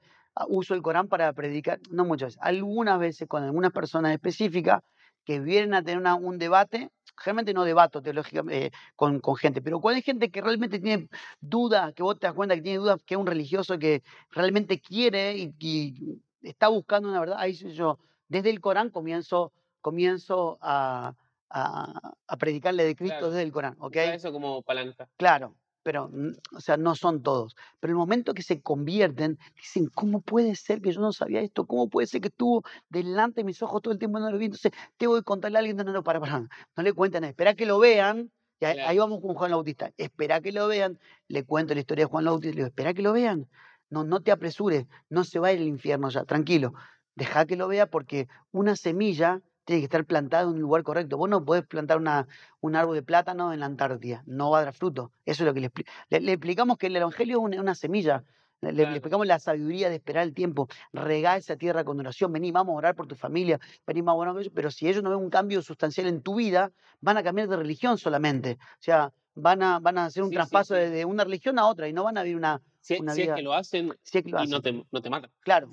uso el Corán para predicar, no muchas veces, algunas veces con algunas personas específicas que vienen a tener una- un debate, generalmente no debato teológicamente con, con gente, pero cuando hay gente que realmente tiene dudas, que vos te das cuenta que tiene dudas, que es un religioso que realmente quiere y, y está buscando una verdad, ahí yo desde el Corán comienzo, comienzo a, a- a predicarle de Cristo Claro. desde el Corán, ¿ok? eso como palanca. Claro, pero, mm, o sea, no son todos. Pero el momento que se convierten, dicen, ¿cómo puede ser que yo no sabía esto? ¿Cómo puede ser que estuvo delante de mis ojos todo el tiempo y no lo vi? Entonces, tengo que contarle a alguien, no, no, no, para, para, no le cuenten, espera que lo vean. Y ahí, ahí vamos con Juan Bautista. Espera que lo vean, le cuento la historia de Juan Bautista, le digo, espera que lo vean. No, no te apresures, no se va a ir al infierno ya, tranquilo. Deja que lo vea porque una semilla tiene que estar plantada en un lugar correcto. Vos no podés plantar una, un árbol de plátano en la Antártida, no va a dar fruto. Eso es lo que le, le, le explicamos que el Evangelio es una, una semilla. Le, explicamos la sabiduría de esperar el tiempo, regar esa tierra con oración, vení, vamos a orar por tu familia, vení, vamos a orar por ellos", pero si ellos no ven un cambio sustancial en tu vida, van a cambiar de religión solamente. O sea, van a, van a hacer un Sí, traspaso sí. De, de una religión a otra y no van a vivir una, Si, una si es vida. que lo hacen si es que lo y no te, no te matan. Claro,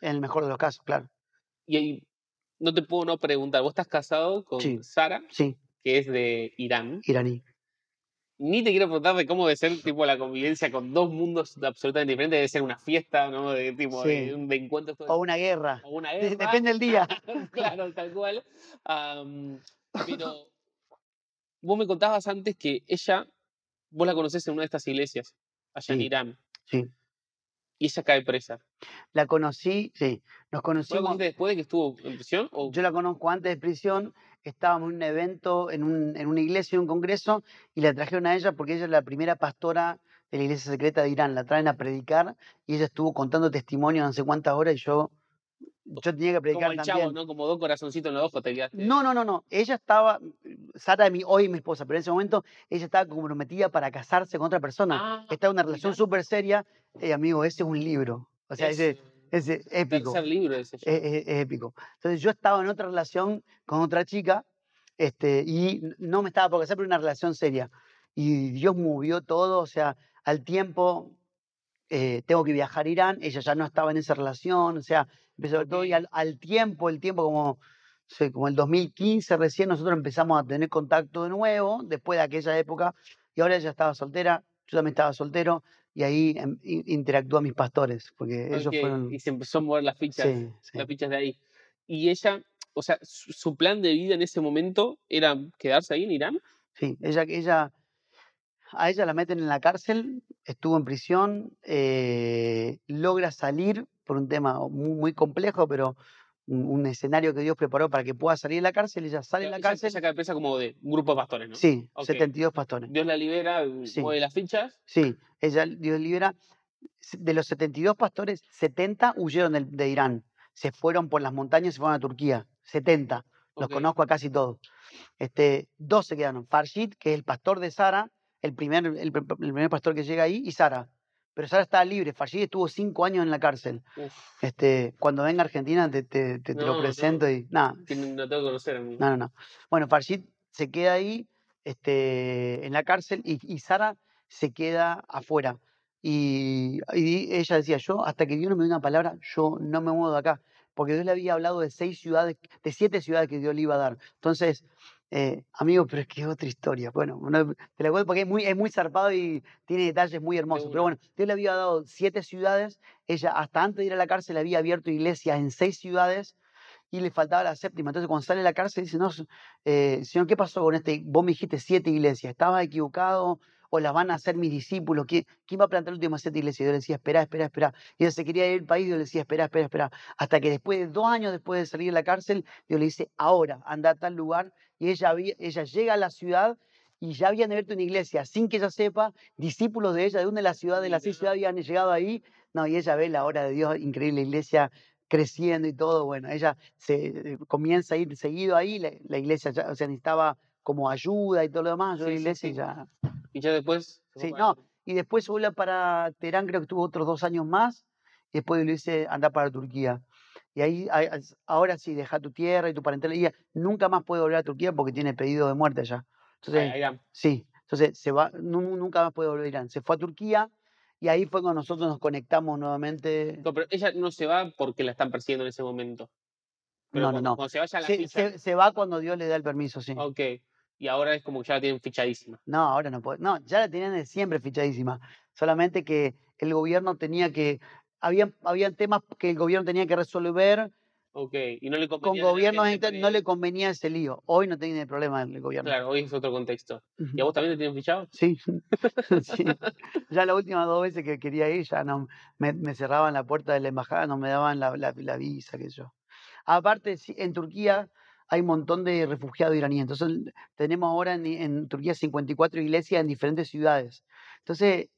en el mejor de los casos, claro. Y no te puedo no preguntar, vos estás casado con Sí. Sara, Sí, que es de Irán. iraní. Ni te quiero preguntar de cómo debe ser tipo la convivencia con dos mundos absolutamente diferentes. Debe ser una fiesta, ¿no? De tipo de, Sí. un- de encuentros todo O una guerra. o una guerra. Depende del día. claro, tal cual. Pero vos me contabas antes que ella, vos la conocés en una de estas iglesias, allá en. Irán, Sí. Y ella cae presa. La conocí, sí. Nos ¿Vos la conocimos. conociste después de que estuvo en prisión? O... Yo la conozco antes de prisión. Estábamos en un evento, en, un- en una iglesia, en un congreso, y la trajeron a ella porque ella es la primera pastora de la iglesia secreta de Irán. La traen a predicar y ella estuvo contando testimonio no sé cuántas horas y yo, yo tenía que como predicar el también. chavo, ¿no? Como dos corazoncitos en los ojos te quedaste. No, no, no, no. Ella estaba, Sara, mi, hoy mi esposa, pero en ese momento ella estaba comprometida para casarse con otra persona. Ah, Estaba en una relación súper seria. Eh, amigo, ese es un libro. O sea, Es ese, ese épico. tercer libro ese es, es- es épico. Entonces yo estaba en otra relación con otra chica este, y no me estaba por casar, pero una relación seria. Y Dios movió todo, o sea, al tiempo eh, tengo que viajar a Irán, ella ya no estaba en esa relación, o sea, empezó ver todo y al, al tiempo, el tiempo como, sé, como el 2015 recién nosotros empezamos a tener contacto de nuevo, después de aquella época, y ahora ella estaba soltera, yo también estaba soltero, y ahí em, in- interactúa mis pastores, porque ellos Ok, fueron... Y se empezó a mover las fichas, Sí, sí. las fichas de ahí. Y ella, o sea, su, su plan de vida en ese momento era quedarse ahí en Irán. Sí, ella, ella, a ella la meten en la cárcel, estuvo en prisión, eh, logra salir por un tema muy, muy complejo, pero un, un escenario que Dios preparó para que pueda salir de la cárcel, ella sale de la cárcel, Ella cae presa como de un grupo de pastores, ¿no? sí, Ok. 72 pastores, Dios la libera, uh, Sí. mueve las fichas. sí, ella, Dios libera, de los 72 pastores, 70 huyeron de, Irán, se fueron por las montañas y se fueron a Turquía, 70, los conozco a casi todos. Este, dos se quedaron. Farshid, que es el pastor de Sara, el primer, el, pr- el primer pastor que llega ahí, y Sara. pero Sara estaba libre. Farshid estuvo cinco años en la cárcel. Uf, Este, cuando venga a Argentina te, te- te- te No, lo no. presento y nada. no tengo que conocer a mí. No, no, no. Bueno, Farshid se queda ahí este, en la cárcel y, y Sara se queda afuera. Y, y ella decía, yo hasta que Dios no me dé una palabra, yo no me muevo de acá. Porque Dios le había hablado de seis ciudades, de siete ciudades que Dios le iba a dar. Entonces, eh, amigo, pero es que es otra historia. Bueno, no- te la cuento porque es muy, es muy zarpado y tiene detalles muy hermosos. Pero bueno, Dios le había dado siete ciudades. Ella, hasta antes de ir a la cárcel, había abierto iglesias en seis ciudades y le faltaba la séptima. Entonces, cuando sale de la cárcel, dice, no, eh, Señor, ¿qué pasó con este? Vos me dijiste siete iglesias, ¿estaba equivocado? ¿O las van a hacer mis discípulos? ¿Qui- ¿Quién va a plantar las últimas siete iglesias? Y yo le decía, espera, espera, espera. Y ella se quería ir al país, Dios le decía, espera, espera, espera. Hasta que después de dos años después de salir de la cárcel, Dios le dice, ahora, anda a tal lugar. Y ella, había- ella llega a la ciudad y ya habían abierto una iglesia sin que ella sepa, discípulos de ella, de una de las ciudades, de seis Mira. ciudades habían llegado ahí. No, y ella ve la obra de Dios, increíble iglesia creciendo y todo. Bueno, ella se eh, comienza a ir seguido ahí, la, la iglesia ya, o sea, necesitaba como ayuda y todo lo demás, yo Sí, sí, iglesia y ya. Y ya después. Sí, no, y después vuelve para Teherán, creo que estuvo otros dos años más, y después le dice, anda para Turquía. Y ahí, ahora sí, deja tu tierra y tu parentela, nunca más puede volver a Turquía porque tiene pedido de muerte allá. Entonces, a Irán. Sí, entonces se va, nu- nunca más puede volver a Irán. Se fue a Turquía y ahí fue cuando nosotros nos conectamos nuevamente. No, pero ella no se va porque la están persiguiendo en ese momento. Pero No, no, cuando, no. cuando se vaya la Se, ficha. se- se va cuando Dios le da el permiso, sí. Ok. Y ahora es como que ya la tienen fichadísima. No, ahora no puede. No, ya la tenían de siempre fichadísima. Solamente que el gobierno tenía que. Habían, habían temas que el gobierno tenía que resolver Ok. Y no le con convenía la gobiernos gente inter- no le convenía ese lío. Hoy no tiene problema el gobierno. Claro, hoy es otro contexto. ¿Y a vos también te tienen fichado? Sí, sí. Ya las últimas dos veces que quería ir, ya no me, me cerraban la puerta de la embajada, no me daban la, la- la visa, qué sé yo. Aparte, sí, en Turquía hay un montón de refugiados iraníes. Entonces, tenemos ahora en, en Turquía 54 iglesias en diferentes ciudades. Entonces,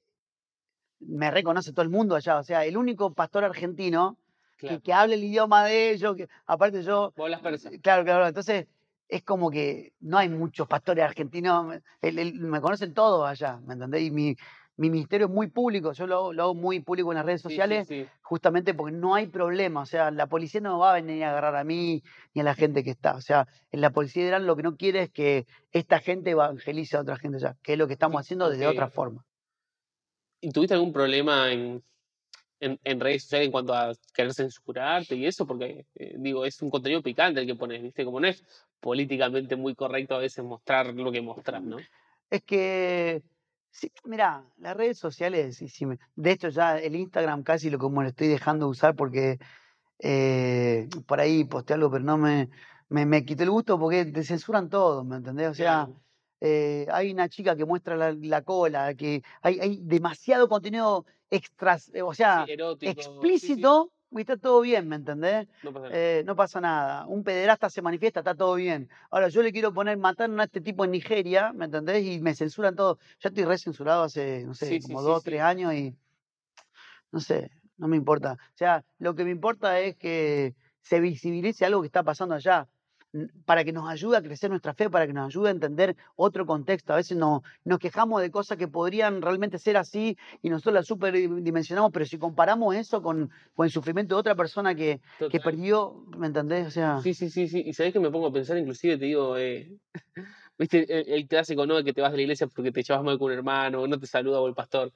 me reconoce todo el mundo allá. O sea, el único pastor argentino que, Claro. que hable el idioma de ellos, que, aparte yo Vos hablas persa. Claro, claro. Entonces, es como que no hay muchos pastores argentinos. me- el- el- me conocen todos allá, ¿me entendés? Y mi, mi ministerio es muy público. Yo lo, hago- lo hago muy público en las redes Sí, sí, sociales, sí. justamente porque no hay problema. O sea, la policía no va a venir a agarrar a mí ni a la gente que está. O sea, en la policía de Irán lo que no quiere es que esta gente evangelice a otra gente allá, que es lo que estamos haciendo de ok. otra forma. ¿Y tuviste algún problema en, en, en redes sociales en cuanto a querer censurarte y eso? Porque, eh, digo, es un contenido picante el que pones, ¿viste? Como no es políticamente muy correcto a veces mostrar lo que mostrás, ¿no? Es que, sí, mira, las redes sociales, de hecho ya el Instagram casi lo como lo estoy dejando de usar porque eh, por ahí posté algo, pero no me, me, me quité el gusto porque te censuran todo, ¿me entendés? O sea, eh, hay una chica que muestra la, la cola, que hay, hay demasiado contenido extras, eh, o sea, erótico. explícito está todo bien, ¿me entendés? no pasa nada. Eh, no pasa nada. Un pederasta se manifiesta, está todo bien. Ahora, yo le quiero poner, mataron a este tipo en Nigeria, ¿me entendés? Y me censuran todo. Ya estoy re censurado hace, no sé, Sí, como sí, dos, sí. tres años y no sé, no me importa. O sea, lo que me importa es que se visibilice algo que está pasando allá para que nos ayude a crecer nuestra fe, para que nos ayude a entender otro contexto. A veces no, nos quejamos de cosas que podrían realmente ser así y nosotros las superdimensionamos, pero si comparamos eso con, con el sufrimiento de otra persona que, que perdió, ¿me entendés? O sea, Sí, sí, sí, sí. Y sabés que me pongo a pensar, inclusive te digo, eh, viste, el, el clásico, ¿no? Que te vas de la iglesia porque te llevas mal con un hermano, no te saluda o el pastor.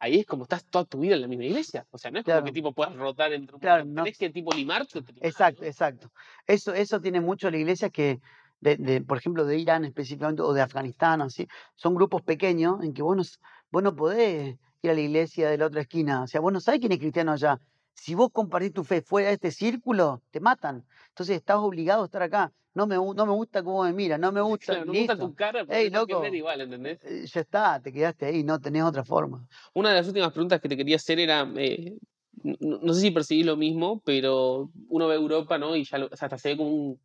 Ahí es como estás toda tu vida en la misma iglesia. O sea, no es como que Claro. tipo puedas rotar entre un Claro, no- que tipo limarte. te limás, exacto, ¿no? exacto. Eso, eso tiene mucho la iglesia que, de, de, por ejemplo, de Irán específicamente, o de Afganistán, así, son grupos pequeños en que vos no, vos no podés ir a la iglesia de la otra esquina. O sea, vos no sabés quién es cristiano allá. Si vos compartís tu fe fuera de este círculo, te matan. Entonces estás obligado a estar acá. No me, no me gusta cómo me mira, no me gusta. Claro, no me gusta tu cara, pero Ey, que loco. igual, ¿entendés? Eh, Ya está, te quedaste ahí, no tenés otra forma. Una de las últimas preguntas que te quería hacer era, eh, no, no sé si percibís lo mismo, pero uno ve Europa, ¿no? Y ya lo- o sea, hasta se ve como un,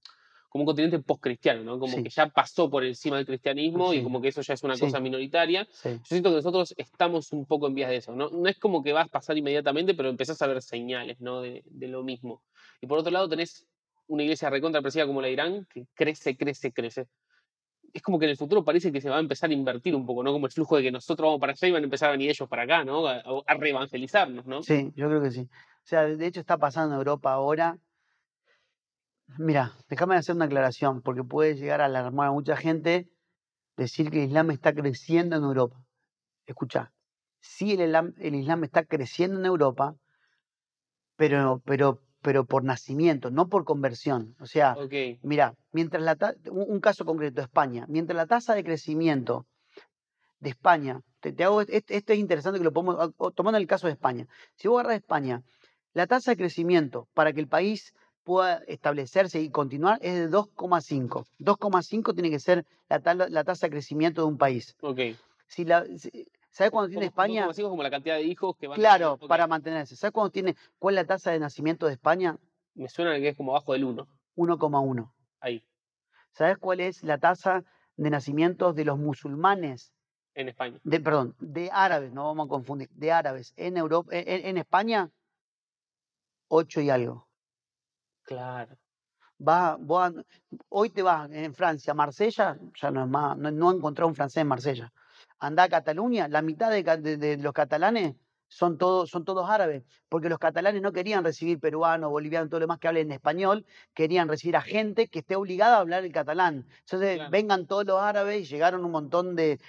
como un continente post-cristiano, ¿no? Como Sí. que ya pasó por encima del cristianismo y como que eso ya es una Sí. cosa minoritaria. Yo siento que nosotros estamos un poco en vías de eso, ¿no? No es como que vas a pasar inmediatamente, pero empezás a ver señales, ¿no? De, de lo mismo. Y por otro lado tenés una iglesia recontra apreciada como la de Irán, que crece, crece, crece. es como que en el futuro parece que se va a empezar a invertir un poco, ¿no? Como el flujo de que nosotros vamos para allá y van a empezar a venir ellos para acá, ¿no? A, a ¿no? Sí, yo creo que sí. O sea, de hecho está pasando en Europa ahora. Mira, déjame hacer una aclaración, porque puede llegar a alarmar a mucha gente decir que el Islam está creciendo en Europa. Escucha, sí el Islam, el Islam está creciendo en Europa, pero, pero, pero por nacimiento, no por conversión. O sea, Ok, mira, mientras la un, un caso concreto, España, mientras la tasa de crecimiento de España, te, te hago, est- esto es interesante que lo podemos, ah, tomando el caso de España, si vos agarras España, la tasa de crecimiento para que el país pueda establecerse y continuar es de 2,5. 2,5 tiene que ser la, la tasa de crecimiento de un país. ok. Si la, si- ¿Sabes cuándo tiene España? 2,5 como la cantidad de hijos que van Claro, para mantenerse. ¿Sabes cuándo tiene, cuál es la tasa de nacimiento de España? Me suena que es como abajo del 1, 1,1. ahí, ¿Sabes cuál es la tasa de nacimientos de los musulmanes? en España. De, perdón, de árabes, no vamos a confundir, de árabes en Europa, en, en España, 8 y algo. Claro. Va, an- hoy te vas en Francia, Marsella, ya no es más, no, no he encontrado un francés en Marsella. Anda a Cataluña, la mitad de, ca- de- de los catalanes son todos, son todos árabes, porque los catalanes no querían recibir peruanos, bolivianos, todo lo demás que hablen español, querían recibir a gente que esté obligada a hablar el catalán. Entonces, Claro. vengan todos los árabes y llegaron un montón de,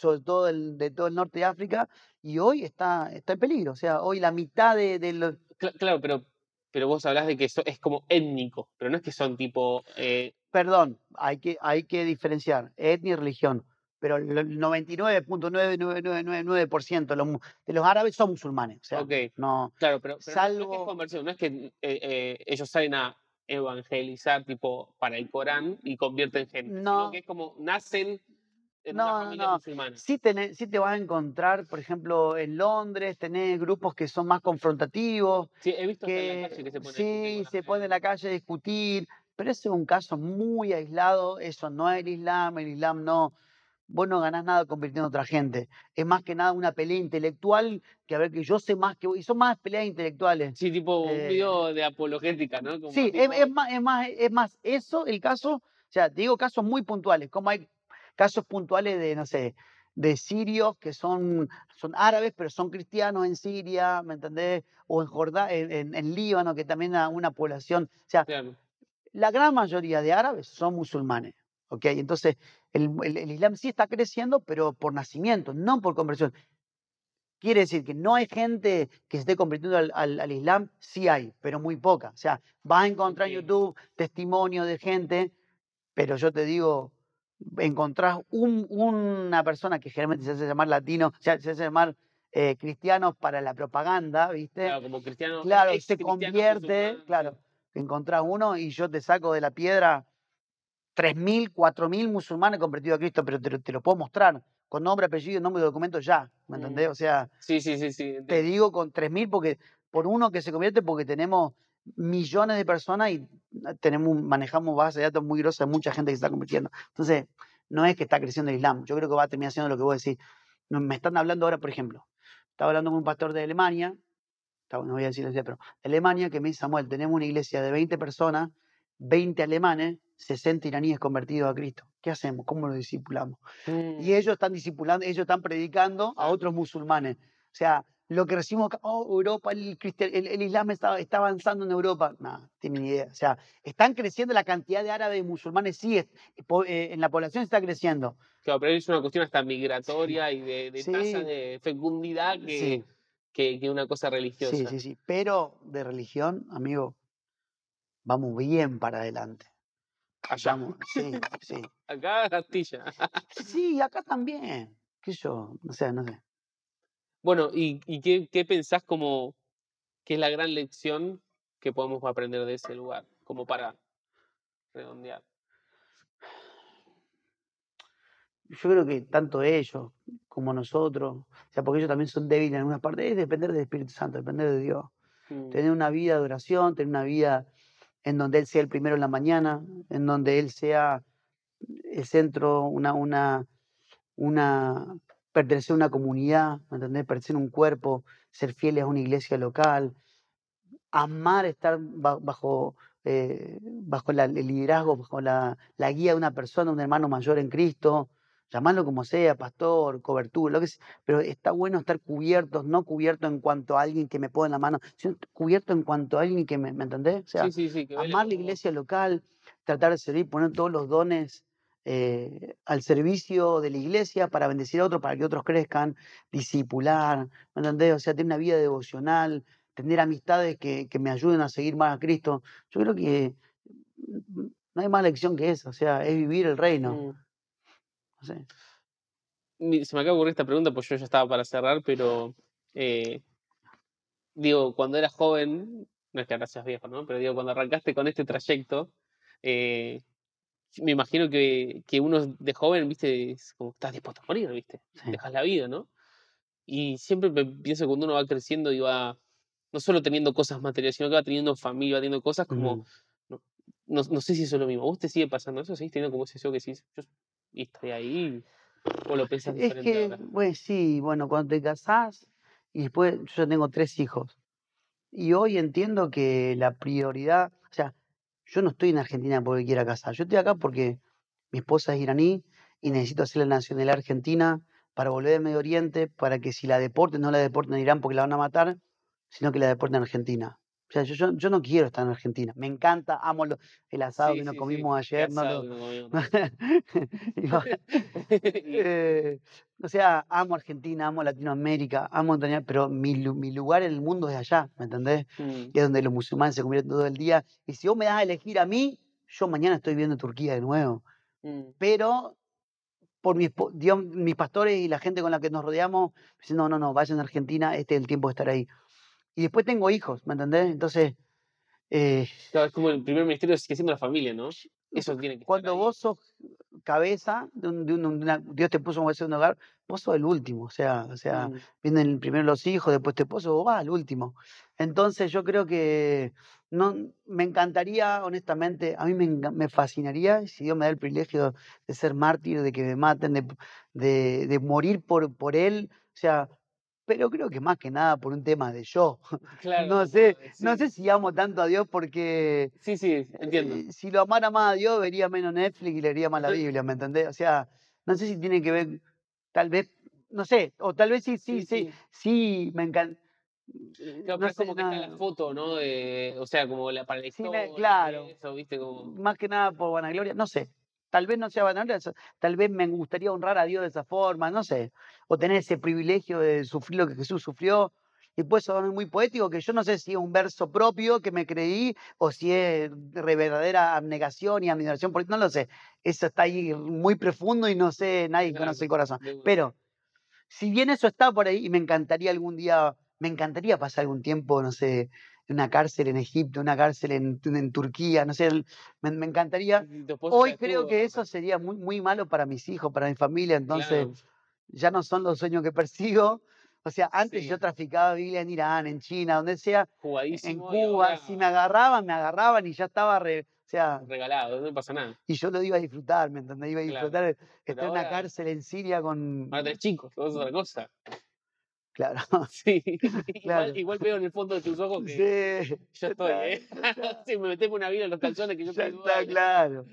sobre todo el, de todo el norte de África, y hoy está, está en peligro. O sea, hoy la mitad de, de los, Cla- claro, pero, pero vos hablás de que eso es como étnico, pero no es que son tipo. eh, perdón, hay que, hay que diferenciar etnia y religión, pero el 99.99999% de de los árabes son musulmanes. O sea, ok, no, claro, pero, pero no- no es que es salvo- conversión, no es que eh, eh, ellos salen a evangelizar tipo para el Corán y convierten gente, sino No. que es como nacen en No, una familia no. musulmana. sí, tenés- sí te vas a encontrar, por ejemplo, en Londres, tenés grupos que son más confrontativos, Sí, he visto hasta en la que calle que se pone a discutir sí, se pone en la calle a discutir, pero ese es un caso muy aislado, eso no es el Islam, el Islam no, vos no ganás nada convirtiendo a otra gente, es más que nada una pelea intelectual, que a ver que yo sé más que vos, y son más peleas intelectuales. Sí, tipo un Eh, video de apologética, ¿no? Como Sí, es, tipo, es más, es, más, es más eso el caso, o sea, te digo casos muy puntuales, como hay casos puntuales de, no sé, de sirios que son, son árabes, pero son cristianos en Siria, ¿me entendés? O en Jordania, en, en- en Líbano, que también hay una población, o sea, claro. la gran mayoría de árabes son musulmanes, ¿ok? Entonces, el, el- el Islam sí está creciendo, pero por nacimiento, no por conversión. Quiere decir que no hay gente que se esté convirtiendo al, al- al Islam, sí hay, pero muy poca. O sea, vas a encontrar en. YouTube testimonio de gente, pero yo te digo, encontrás un- una persona que generalmente se hace llamar latino, o sea, se hace llamar eh, cristiano para la propaganda, ¿viste? Claro, como cristiano. Claro, ex se convierte, claro, encontrás uno y yo te saco de la piedra 3.000, 4.000 musulmanes convertidos a Cristo, pero te, lo- te lo puedo mostrar con nombre, apellido y nombre de documento ya, ¿me Mm. entendés? O sea, Sí, sí, sí, sí. te digo con 3.000 porque por uno que se convierte porque tenemos millones de personas y tenemos un- manejamos bases de datos muy grosas de mucha gente que se está convirtiendo. Entonces, no es que está creciendo el Islam, yo creo que va a terminar siendo lo que vos decís. Me están hablando ahora, por ejemplo, estaba hablando con un pastor de Alemania, no voy a decir pero de Alemania, que me dice, Samuel, tenemos una iglesia de 20 personas, 20 alemanes, 60 iraníes convertidos a Cristo. ¿Qué hacemos? ¿Cómo los discipulamos? Y Mm, ellos están discipulando, ellos están predicando a otros musulmanes. O sea, lo que recibimos acá, oh, Europa, el, cristian- el, el Islam está, está avanzando en Europa. No, tienen ni idea. O sea, están creciendo la cantidad de árabes y musulmanes, sí, es- po- eh, en la población está creciendo. Claro, pero es una cuestión hasta migratoria y de, de tasa de fecundidad que, Sí, que, que una cosa religiosa. sí, sí, sí. Pero de religión, amigo, vamos bien para adelante. Vamos, sí, sí. Acá Castilla. Sí, acá también. ¿Qué yo? No sé, no sé. Bueno, ¿y, y qué, qué pensás como que es la gran lección que podemos aprender de ese lugar? Como para redondear. Yo creo que tanto ellos como nosotros, o sea, porque ellos también son débiles en algunas partes, es depender del Espíritu Santo, depender de Dios. Mm, Tener una vida de oración, tener una vida en donde Él sea el primero en la mañana, en donde Él sea el centro, una, una, una, pertenecer a una comunidad, ¿me entendés? Pertenecer a un cuerpo, ser fieles a una iglesia local, amar estar ba- bajo, eh, bajo el liderazgo, bajo la, la guía de una persona, un hermano mayor en Cristo, llamarlo como sea, pastor, cobertura, lo que sea, pero está bueno estar cubiertos, no cubierto en cuanto a alguien que me pone la mano, sino cubierto en cuanto a alguien que me, ¿me entendés? O sea, Sí, sí, sí, que amar la iglesia local, tratar de servir, poner todos los dones eh, al servicio de la iglesia para bendecir a otros, para que otros crezcan, discipular, ¿me entendés? O sea, tener una vida devocional, tener amistades que, que me ayuden a seguir más a Cristo. Yo creo que mm, no hay más lección que esa, o sea, es vivir el reino. Mm. No sé. Se me acaba de ocurrir esta pregunta, pues yo ya estaba para cerrar, pero eh, digo, cuando eras joven, no es que ahora seas viejo, ¿no? Pero digo, cuando arrancaste con este trayecto, eh, me imagino que, que uno de joven, viste, es como estás dispuesto a morir, viste, Sí. dejas la vida, ¿no? Y siempre pienso que cuando uno va creciendo y va, no solo teniendo cosas materiales, sino que va teniendo familia, va teniendo cosas como, no, no, no sé si eso es lo mismo. ¿Vos te sigue pasando eso? ¿Seguís teniendo como ese yo que yo y estoy ahí? ¿O lo pensás Es diferente que, ahora? pues sí, bueno, cuando te casás y después yo tengo tres hijos. Y hoy entiendo que la prioridad, o sea, yo no estoy en Argentina porque quiera casar, yo estoy acá porque mi esposa es iraní y necesito hacer la nacionalidad argentina para volver de Medio Oriente, para que si la deporten, no la deporten en Irán porque la van a matar, sino que la deporten en Argentina. O sea, yo, yo, yo no quiero estar en Argentina. Me encanta, amo lo- el asado Sí, que nos sí, comimos ayer. No asado lo. Iba- Y- eh, o sea, amo Argentina, amo Latinoamérica, amo Antonio, pero mi, lu- mi lugar en el mundo es allá, ¿me entendés? mm, Y es donde los musulmanes se convierten todo el día. Y si vos me das a elegir a mí, yo mañana estoy viendo Turquía de nuevo. mm, Pero por mis, Dios- mis pastores y la gente con la que nos rodeamos, dicen, no, no, no, vayan a Argentina, este es el tiempo de estar ahí. Y después tengo hijos, ¿me entendés? Entonces, eh, Claro, es como el primer ministerio sigue siendo la familia, ¿no? Eso tiene que cuando vos sos cabeza, de un- de un- de una- Dios te puso en un hogar, vos sos el último, o sea, o sea, Mm, vienen primero los hijos, después tu esposo, vos vas al último. Entonces yo creo que no, me encantaría, honestamente, a mí me, me fascinaría, si Dios me da el privilegio de ser mártir, de que me maten, de, de, de morir por, por Él, o sea, pero creo que más que nada por un tema de yo. claro, No sé, de- no sí, sé si amo tanto a Dios porque Sí, sí, entiendo. eh, si lo amara más a Dios, vería menos Netflix y leería más la Biblia, ¿me entendés? O sea, no sé si tiene que ver, tal vez, no sé, o tal vez sí, sí, Sí, sí, sí. sí, me encanta. Claro, No es como que está la foto, ¿no? De, o sea, como la, para la sí, historia, me- claro, eso, ¿viste? Como... más que nada por vanagloria, no sé. Tal vez no sea so- tal vez me gustaría honrar a Dios de esa forma, no sé. O tener ese privilegio de sufrir lo que Jesús sufrió. Y puede sonar muy poético, que yo no sé si es un verso propio que me creí o si es de verdadera abnegación y admiración, por- no lo sé. Eso está ahí muy profundo y no sé, nadie conoce el corazón. Pero si bien eso está por ahí y me encantaría algún día, me encantaría pasar algún tiempo, no sé, una cárcel en Egipto, una cárcel en, en Turquía, no sé, el- me, me encantaría. Hoy creo que eso sería muy, muy malo para mis hijos, para mi familia, entonces Claro, ya no son los sueños que persigo. O sea, antes yo traficaba Biblia en Irán, en China, donde sea, en jugadísimo Cuba, si me agarraban, me agarraban y ya estaba re, o sea, regalado, no pasa nada. y yo lo iba a disfrutar, ¿me entendés? Iba a Claro, disfrutar pero estar en una cárcel en Siria con, ahora tenés chicos, es otra cosa. Claro, Sí, igual, claro. igual veo en el fondo de tus ojos que Sí, ya estoy, ¿eh? Si me metemos una vida en los calzones que yo ya está claro.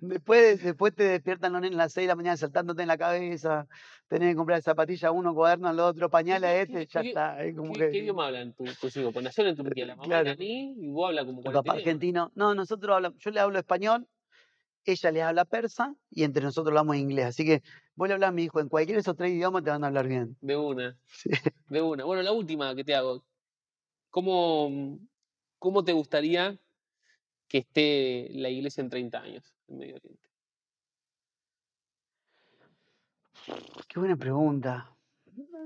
Después, después te despiertan los nenes a las 6 de la mañana saltándote en la cabeza, tenés que comprar zapatillas a uno, cuaderno al otro, ¿Qué, pañales a este, ya qué, está, es como qué- qué idioma hablan tu- tus hijos? Pues nacieron en Turquía, la mamá claro, iraní y vos hablas como el 40 papá argentino, no, nosotros hablamos, yo le hablo español, ella le habla persa y entre nosotros hablamos inglés, así que vos le hablas a mi hijo, en cualquiera de esos tres idiomas te van a hablar bien. De una, Sí. de una. Bueno, la última que te hago. ¿Cómo, cómo te gustaría que esté la iglesia en 30 años en Medio Oriente? Qué buena pregunta.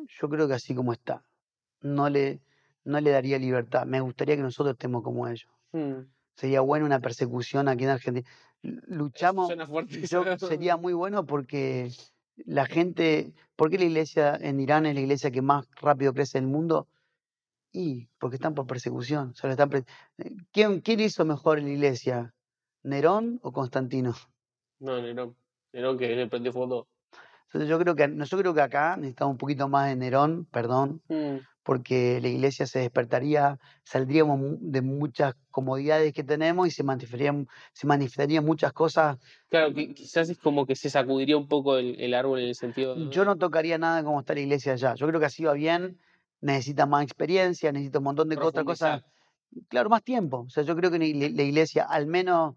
Yo creo que así como está, no le, no le daría libertad. Me gustaría que nosotros estemos como ellos. Hmm, Sería bueno una persecución aquí en Argentina. Luchamos, suena fuerte. yo sería muy bueno porque la gente, ¿por qué la iglesia en Irán es la iglesia que más rápido crece en el mundo? Y porque están por persecución. solo están pre- eh, ¿Quién, quién hizo mejor la iglesia? ¿Nerón o Constantino? No, Nerón. Nerón que le prendió fuego todo. Entonces yo creo que yo creo que acá necesitamos un poquito más de Nerón, perdón, Hmm, porque la iglesia se despertaría, saldríamos de muchas comodidades que tenemos y se manifestarían, se manifestarían muchas cosas. Claro, que quizás es como que se sacudiría un poco el, el árbol en el sentido de... Yo no tocaría nada como está la iglesia allá. Yo creo que así va bien, necesita más experiencia, necesita un montón de otras cosas. Claro, más tiempo. O sea, yo creo que la iglesia, al menos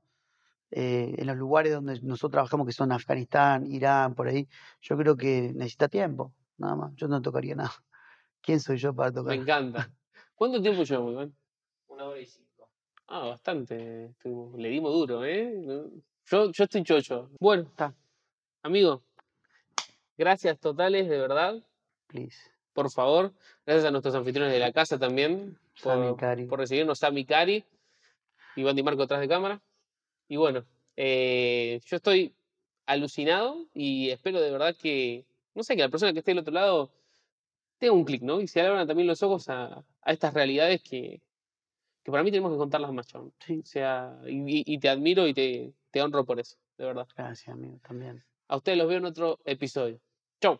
eh, en los lugares donde nosotros trabajamos, que son Afganistán, Irán, por ahí, yo creo que necesita tiempo, nada más. Yo no tocaría nada. ¿Quién soy yo para Me tocar? encanta. ¿Cuánto tiempo llevamos, Iván? Una hora y cinco. Ah, bastante. estuvimos- Le dimos duro, ¿eh? Yo, yo estoy chocho. Bueno, Está, amigo, gracias totales, de verdad. please. Por favor. Gracias a nuestros anfitriones de la casa también por, Cari. por recibirnos. Sami Cari, Iván Di Marco atrás de cámara. Y bueno, eh, yo estoy alucinado y espero de verdad que, no sé, que la persona que esté del otro lado tenga un clic, ¿no? Y se abran también los ojos a, a estas realidades que, que para mí tenemos que contarlas más. Sí, O sea, y te admiro y te, te honro por eso, de verdad. gracias, amigo, también. A ustedes los veo en otro episodio. Chau.